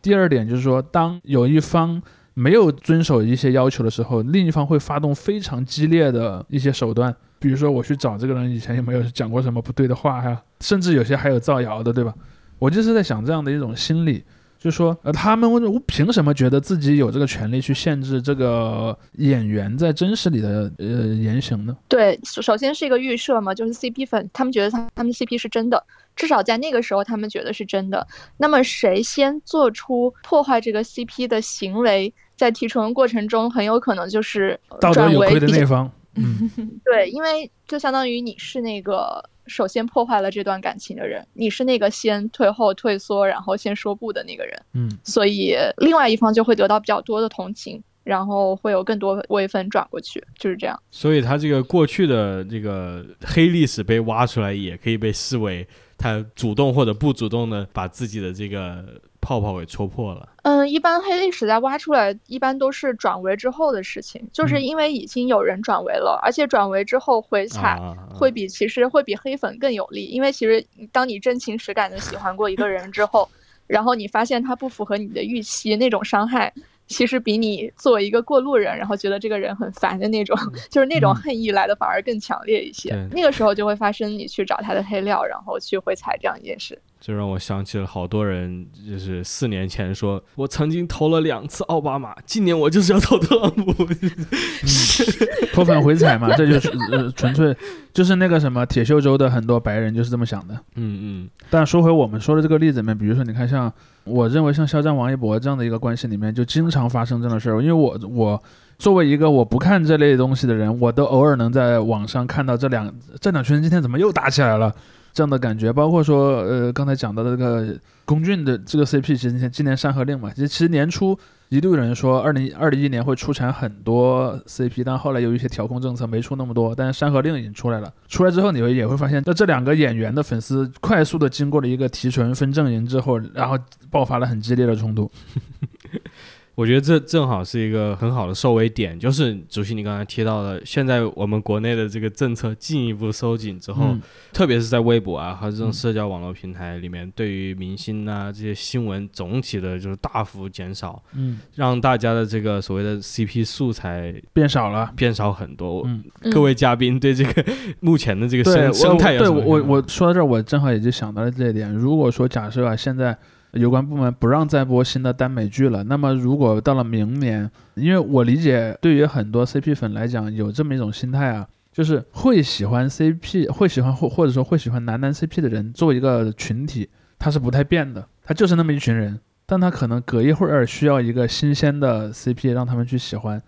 第二点就是说，当有一方没有遵守一些要求的时候，另一方会发动非常激烈的一些手段，比如说我去找这个人以前有没有讲过什么不对的话呀，甚至有些还有造谣的，对吧？我就是在想这样的一种心理，就是说，呃，他们我凭什么觉得自己有这个权利去限制这个演员在真实里的呃言行呢？对，首首先是一个预设嘛，就是 CP 粉，他们觉得他他们 CP 是真的，至少在那个时候他们觉得是真的。那么谁先做出破坏这个 CP 的行为，在提纯过程中很有可能就是呃道德有亏的那方，嗯，对，因为就相当于你是那个首先破坏了这段感情的人，你是那个先退后退缩，然后先说不的那个人，嗯，所以另外一方就会得到比较多的同情，然后会有更多微分转过去，就是这样。所以他这个过去的这个黑历史被挖出来，也可以被视为他主动或者不主动的把自己的这个泡泡给戳破了。嗯，一般黑历史在挖出来，一般都是转为之后的事情，就是嗯因为已经有人转为了，而且转为之后回踩。啊，会比其实会比黑粉更有利，因为其实当你真情实感的喜欢过一个人之后，然后你发现他不符合你的预期，那种伤害其实比你作为一个过路人，然后觉得这个人很烦的那种，就是那种嗯恨意来的反而更强烈一些。对那个时候就会发生你去找他的黑料，然后去回踩这样一件事。这让我想起了好多人，就是四年前说，我曾经投了两次奥巴马，今年我就是要投特朗普。脱粉回踩嘛，这就是 呃纯粹就是那个什么铁锈州的很多白人就是这么想的。嗯嗯但说回我们说的这个例子里面，比如说你看像我认为像肖战、王一博这样的一个关系里面，就经常发生这样的事儿。因为我我作为一个我不看这类东西的人，我都偶尔能在网上看到这两这两群人今天怎么又打起来了这样的感觉。包括说呃刚才讲到的这个龚俊的这个 CP，其实今年今年《山河令》嘛，其实其实年初一度有人说二零二零一年会出产很多 CP，但后来由于一些调控政策没出那么多。但是《山河令》已经出来了，出来之后你会也会发现，那这两个演员的粉丝快速的经过了一个提纯分阵营之后，然后爆发了很激烈的冲突。我觉得这正好是一个很好的收尾点，就是主席你刚才提到的，现在我们国内的这个政策进一步收紧之后，嗯特别是在微博啊和这种嗯社交网络平台里面，对于明星啊这些新闻总体的就是大幅减少，嗯，让大家的这个所谓的 CP 素材变少了。变少很多。嗯，各位嘉宾对这个目前的这个，生生态有对我我什么对我我说到这儿，我正好也就想到了这一点。如果说假设啊，现在有关部门不让再播新的耽美剧了，那么如果到了明年，因为我理解，对于很多 CP 粉来讲，有这么一种心态啊，就是会喜欢 CP，会喜欢或或者说会喜欢男男 CP 的人，作为一个群体，他是不太变的，他就是那么一群人，但他可能隔一会儿需要一个新鲜的 CP 让他们去喜欢。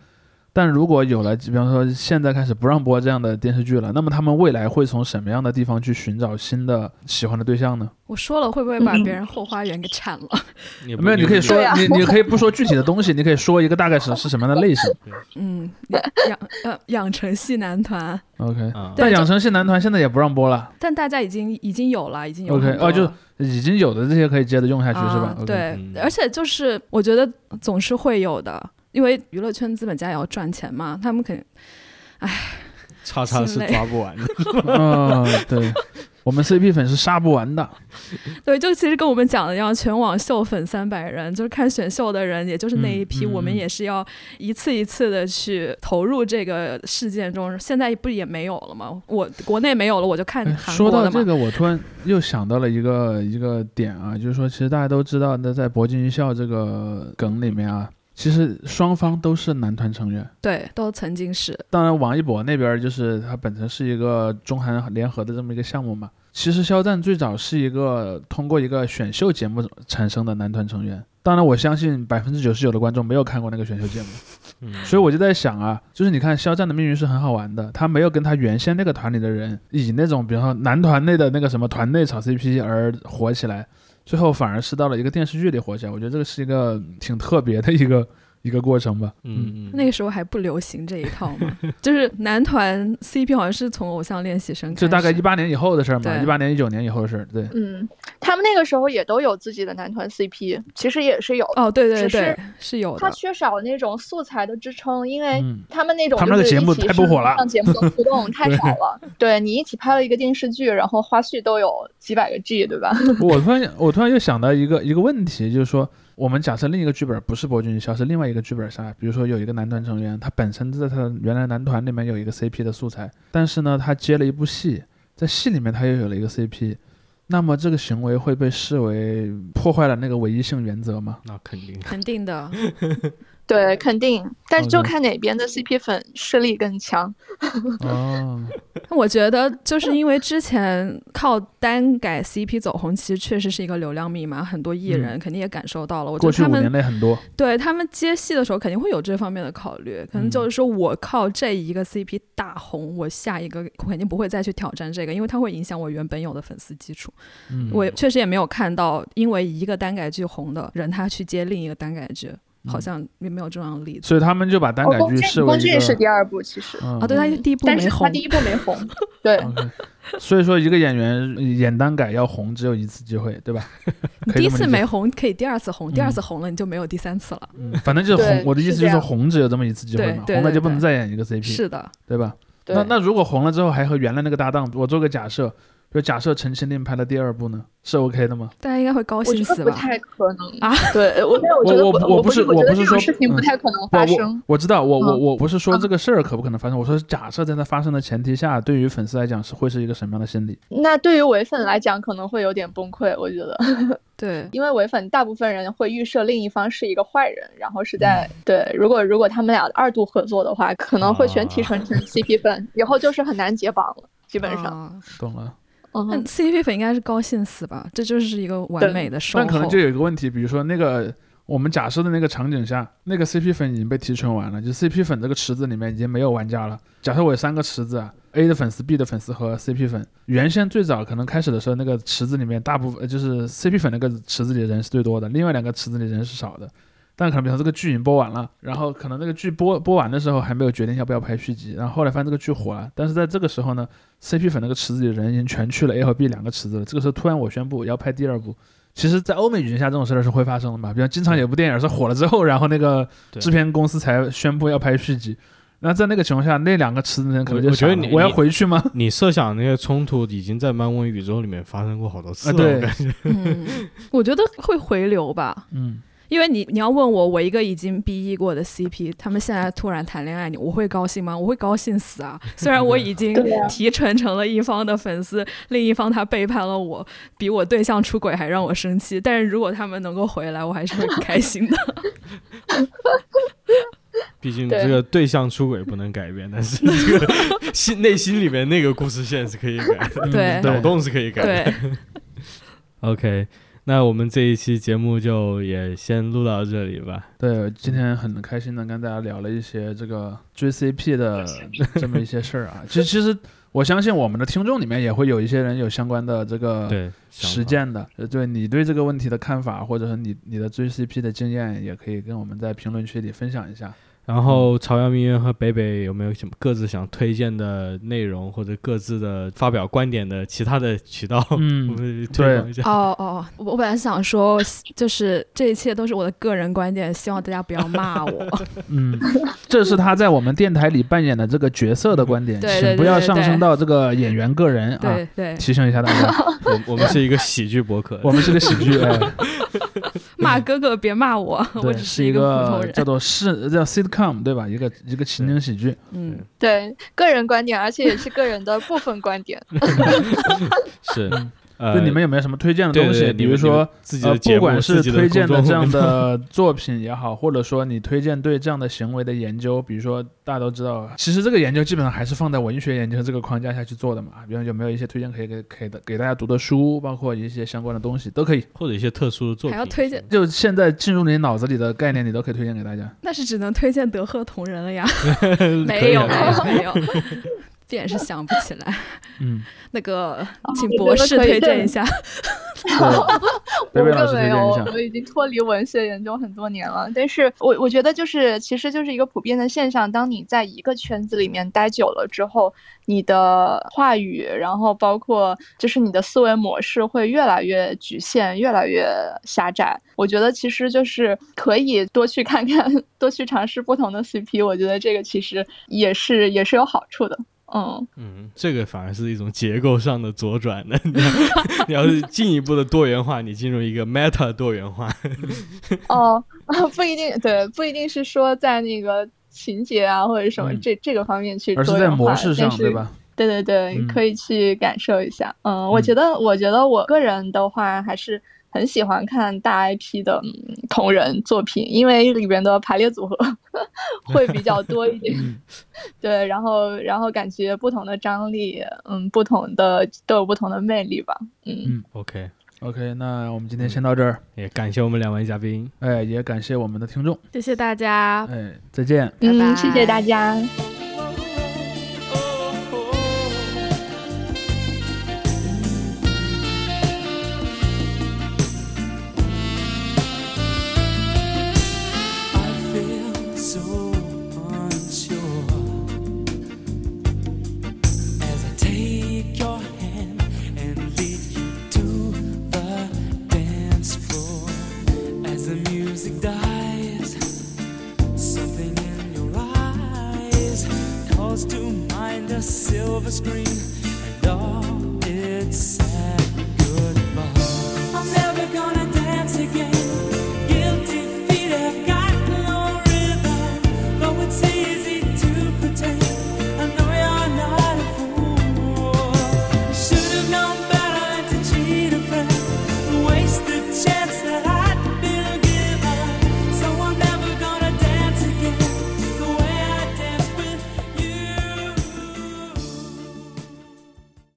但如果有了，比方说现在开始不让播这样的电视剧了，那么他们未来会从什么样的地方去寻找新的喜欢的对象呢？我说了会不会把别人后花园给铲了？没有，你可以说啊你你可以不说具体的东西，你可以说一个大概是 是什么样的类型。嗯，养养呃养成系男团，OK，但养成系男团现在也不让播了。但大家已经已经有了，已经有 OK，哦，就已经有的这些可以接着用下去是吧？对。嗯，而且就是我觉得总是会有的，因为娱乐圈资本家也要赚钱嘛，他们肯叉叉是抓不完的。嗯，对，我们 CP 粉是杀不完的。对，就其实跟我们讲的一样，全网秀粉三百人，就是看选秀的人，也就是那一批，我们嗯也是要一次一次的去投入这个事件中。现在不也没有了吗？我国内没有了，我就看哎韩国的嘛。说到这个，我突然又想到了一个一个点啊，就是说，其实大家都知道，那在博君一笑这个梗里面啊，其实双方都是男团成员。对，都曾经是。当然，王一博那边就是他本身是一个中韩联合的这么一个项目嘛。其实肖战最早是一个通过一个选秀节目产生的男团成员。当然，我相信百分之九十九的观众没有看过那个选秀节目，嗯所以我就在想啊，就是你看肖战的命运是很好玩的，他没有跟他原先那个团里的人以那种比方说男团内的那个什么团内炒 CP 而火起来，最后反而是到了一个电视剧里火起来。我觉得这个是一个挺特别的一个一个过程吧。嗯嗯，那个时候还不流行这一套嘛，就是男团 CP 好像是从偶像练习生这大概一八年以后的事儿嘛，一八年一九年以后的事儿。对，嗯，他们那个时候也都有自己的男团 CP，其实也是有。哦，对对对，是有的。他缺少那种素材的支撑，因为嗯他们那种他们那个就是节目一起上太不火了上节目的互动太少了。对你一起拍了一个电视剧，然后花絮都有几百个 G，对吧？我突然我突然又想到一个一个问题，就是说，我们假设另一个剧本不是博君一笑，是另外一个剧本杀，比如说有一个男团成员，他本身在他原来男团里面有一个 CP 的素材，但是呢，他接了一部戏，在戏里面他又有了一个 CP，那么这个行为会被视为破坏了那个唯一性原则吗？那肯定。肯定的，对，肯定，但是就看哪边的 CP 粉势力更强。哦，我觉得就是因为之前靠单改 CP 走红，其实确实是一个流量密码，很多艺人肯定也感受到了。我觉过去五得他们年内很多，对他们接戏的时候肯定会有这方面的考虑，可能就是说我靠这一个 CP 大红，我下一个肯定不会再去挑战这个，因为它会影响我原本有的粉丝基础。嗯，我确实也没有看到因为一个单改剧红的人，他去接另一个单改剧，嗯好像也没有这样的例子。所以他们就把单哦，改，剧视为一龚俊是，第二部，其实，嗯啊，对他第一部没红他第，一部没红。对，所以说一个演员演单改要红只有一次机会，对吧？你第一次没红，可以第二次红，第二嗯次红了你就没有第三次了。嗯，反正就是红。我的意思就是红只有这么一次机会嘛，红了就不能再演一个 CP，是的，对吧？那那如果红了之后还和原来那个搭档，我做个假设，就假设陈情令拍的第二部呢，是 OK 的吗？大家应该会高兴死吧？觉得不太可能啊！对，我但我觉得我不我不是我觉得我不是说事情不嗯太可能发生。我知道，我我嗯我不是说嗯这个事儿可不可能发生，我说假设在它发生的前提下，对于粉丝来讲是会是一个什么样的心理？那对于唯粉来讲，可能会有点崩溃，我觉得，对，因为唯粉大部分人会预设另一方是一个坏人，然后是在、对，如果如果他们俩二度合作的话，可能会全提纯成 CP 粉，以后就是很难解绑了，基本上。啊懂了。那嗯，CP 粉应该是高兴死吧？这就是一个完美的售后。但可能就有一个问题，比如说那个我们假设的那个场景下，那个 CP 粉已经被提纯完了，就 CP 粉这个池子里面已经没有玩家了。假设我有三个池子啊，A 的粉丝、B 的粉丝和 CP 粉。原先最早可能开始的时候，那个池子里面大部分呃就是 CP 粉那个池子里人是最多的，另外两个池子里人是少的。但可能比方说这个剧已经播完了，然后可能那个剧播播完的时候还没有决定要不要拍续集，然后后来发现这个剧火了，但是在这个时候呢，CP 粉那个池子里的人已经全去了 A 和 B 两个池子了。这个时候突然我宣布要拍第二部，其实，在欧美语境下，这种事儿是会发生的嘛？比如经常有部电影是火了之后，然后那个制片公司才宣布要拍续集。那在那个情况下，那两个池子的人可能就我我觉得你我要回去吗？你设想那些冲突已经在漫威宇宙里面发生过好多次了，啊对我感觉嗯，我觉得会回流吧。嗯，因为你你要问我，我一个已经 BE 过的 CP，他们现在突然谈恋爱，你我会高兴吗？我会高兴死啊！虽然我已经 提纯成了一方的粉丝，另一方他背叛了我，比我对象出轨还让我生气。但是如果他们能够回来，我还是会开心的。毕竟这个对象出轨不能改变，但是这个心内心里面那个故事线是可以改的，脑洞是可以改的。OK，那我们这一期节目就也先录到这里吧。对，今天很开心的跟大家聊了一些这个追 CP 的 这么一些事儿啊。其实，其实我相信我们的听众里面也会有一些人有相关的这个实践的，呃对你对这个问题的看法，或者是你你的追 CP 的经验，也可以跟我们在评论区里分享一下。然后朝阳名媛和北北有没有什么各自想推荐的内容，或者各自的发表观点的其他的渠道？嗯 我们推广一下。哦哦，我我本来想说，就是这一切都是我的个人观点，希望大家不要骂我。嗯，这是他在我们电台里扮演的这个角色的观点，请不要上升到这个演员个人啊。对对，提醒一下大家，我 我们是一个喜剧博客，我们是个喜剧，哎，骂哥哥别骂我，我，只是一个普通人。叫做是叫 sitcom 对吧？一个一个情景喜剧。嗯，对个人观点，而且也是个人的部分观点。是嗯呃，对，你们有没有什么推荐的东西？对对对比如说自己呃，的节目，不管是推荐的这样的 作品也好，或者说你推荐对这样的行为的研究，比如说大家都知道，其实这个研究基本上还是放在文学研究这个框架下去做的嘛。比如有没有一些推荐可以给给的给大家读的书，包括一些相关的东西都可以。或者一些特殊的作品，还要推荐就现在进入你脑子里的概念，你都可以推荐给大家。那是只能推荐德赫同人了呀。没有没有没啊有没有，便是想不起来。嗯，那个，请博士推荐一下。我更没有，我。已经脱离文学研究很多年了。但是我我觉得就是，其实就是一个普遍的现象。当你在一个圈子里面待久了之后，你的话语，然后包括就是你的思维模式会越来越局限，越来越狭窄。我觉得其实就是可以多去看看，多去尝试不同的 CP。我觉得这个其实也是也是有好处的。嗯，嗯，这个反而是一种结构上的左转的。你要 你要是进一步的多元化，你进入一个 meta 多元化。哦，不一定，对，不一定是说在那个情节啊或者什么嗯这、这个方面去而是在多元化模式上，但是对吧？对对对，嗯可以去感受一下。嗯，我嗯觉得，我觉得我个人的话还是很喜欢看大 IP 的嗯同人作品，因为里边的排列组合 会比较多一点。嗯对，然后然后感觉不同的张力，嗯，不同的都有不同的魅力吧。嗯，嗯 OK，OK，那我们今天先到这儿。也感谢我们两位嘉宾。哎，也感谢我们的听众。谢谢大家，哎，再见。拜拜嗯，谢谢大家。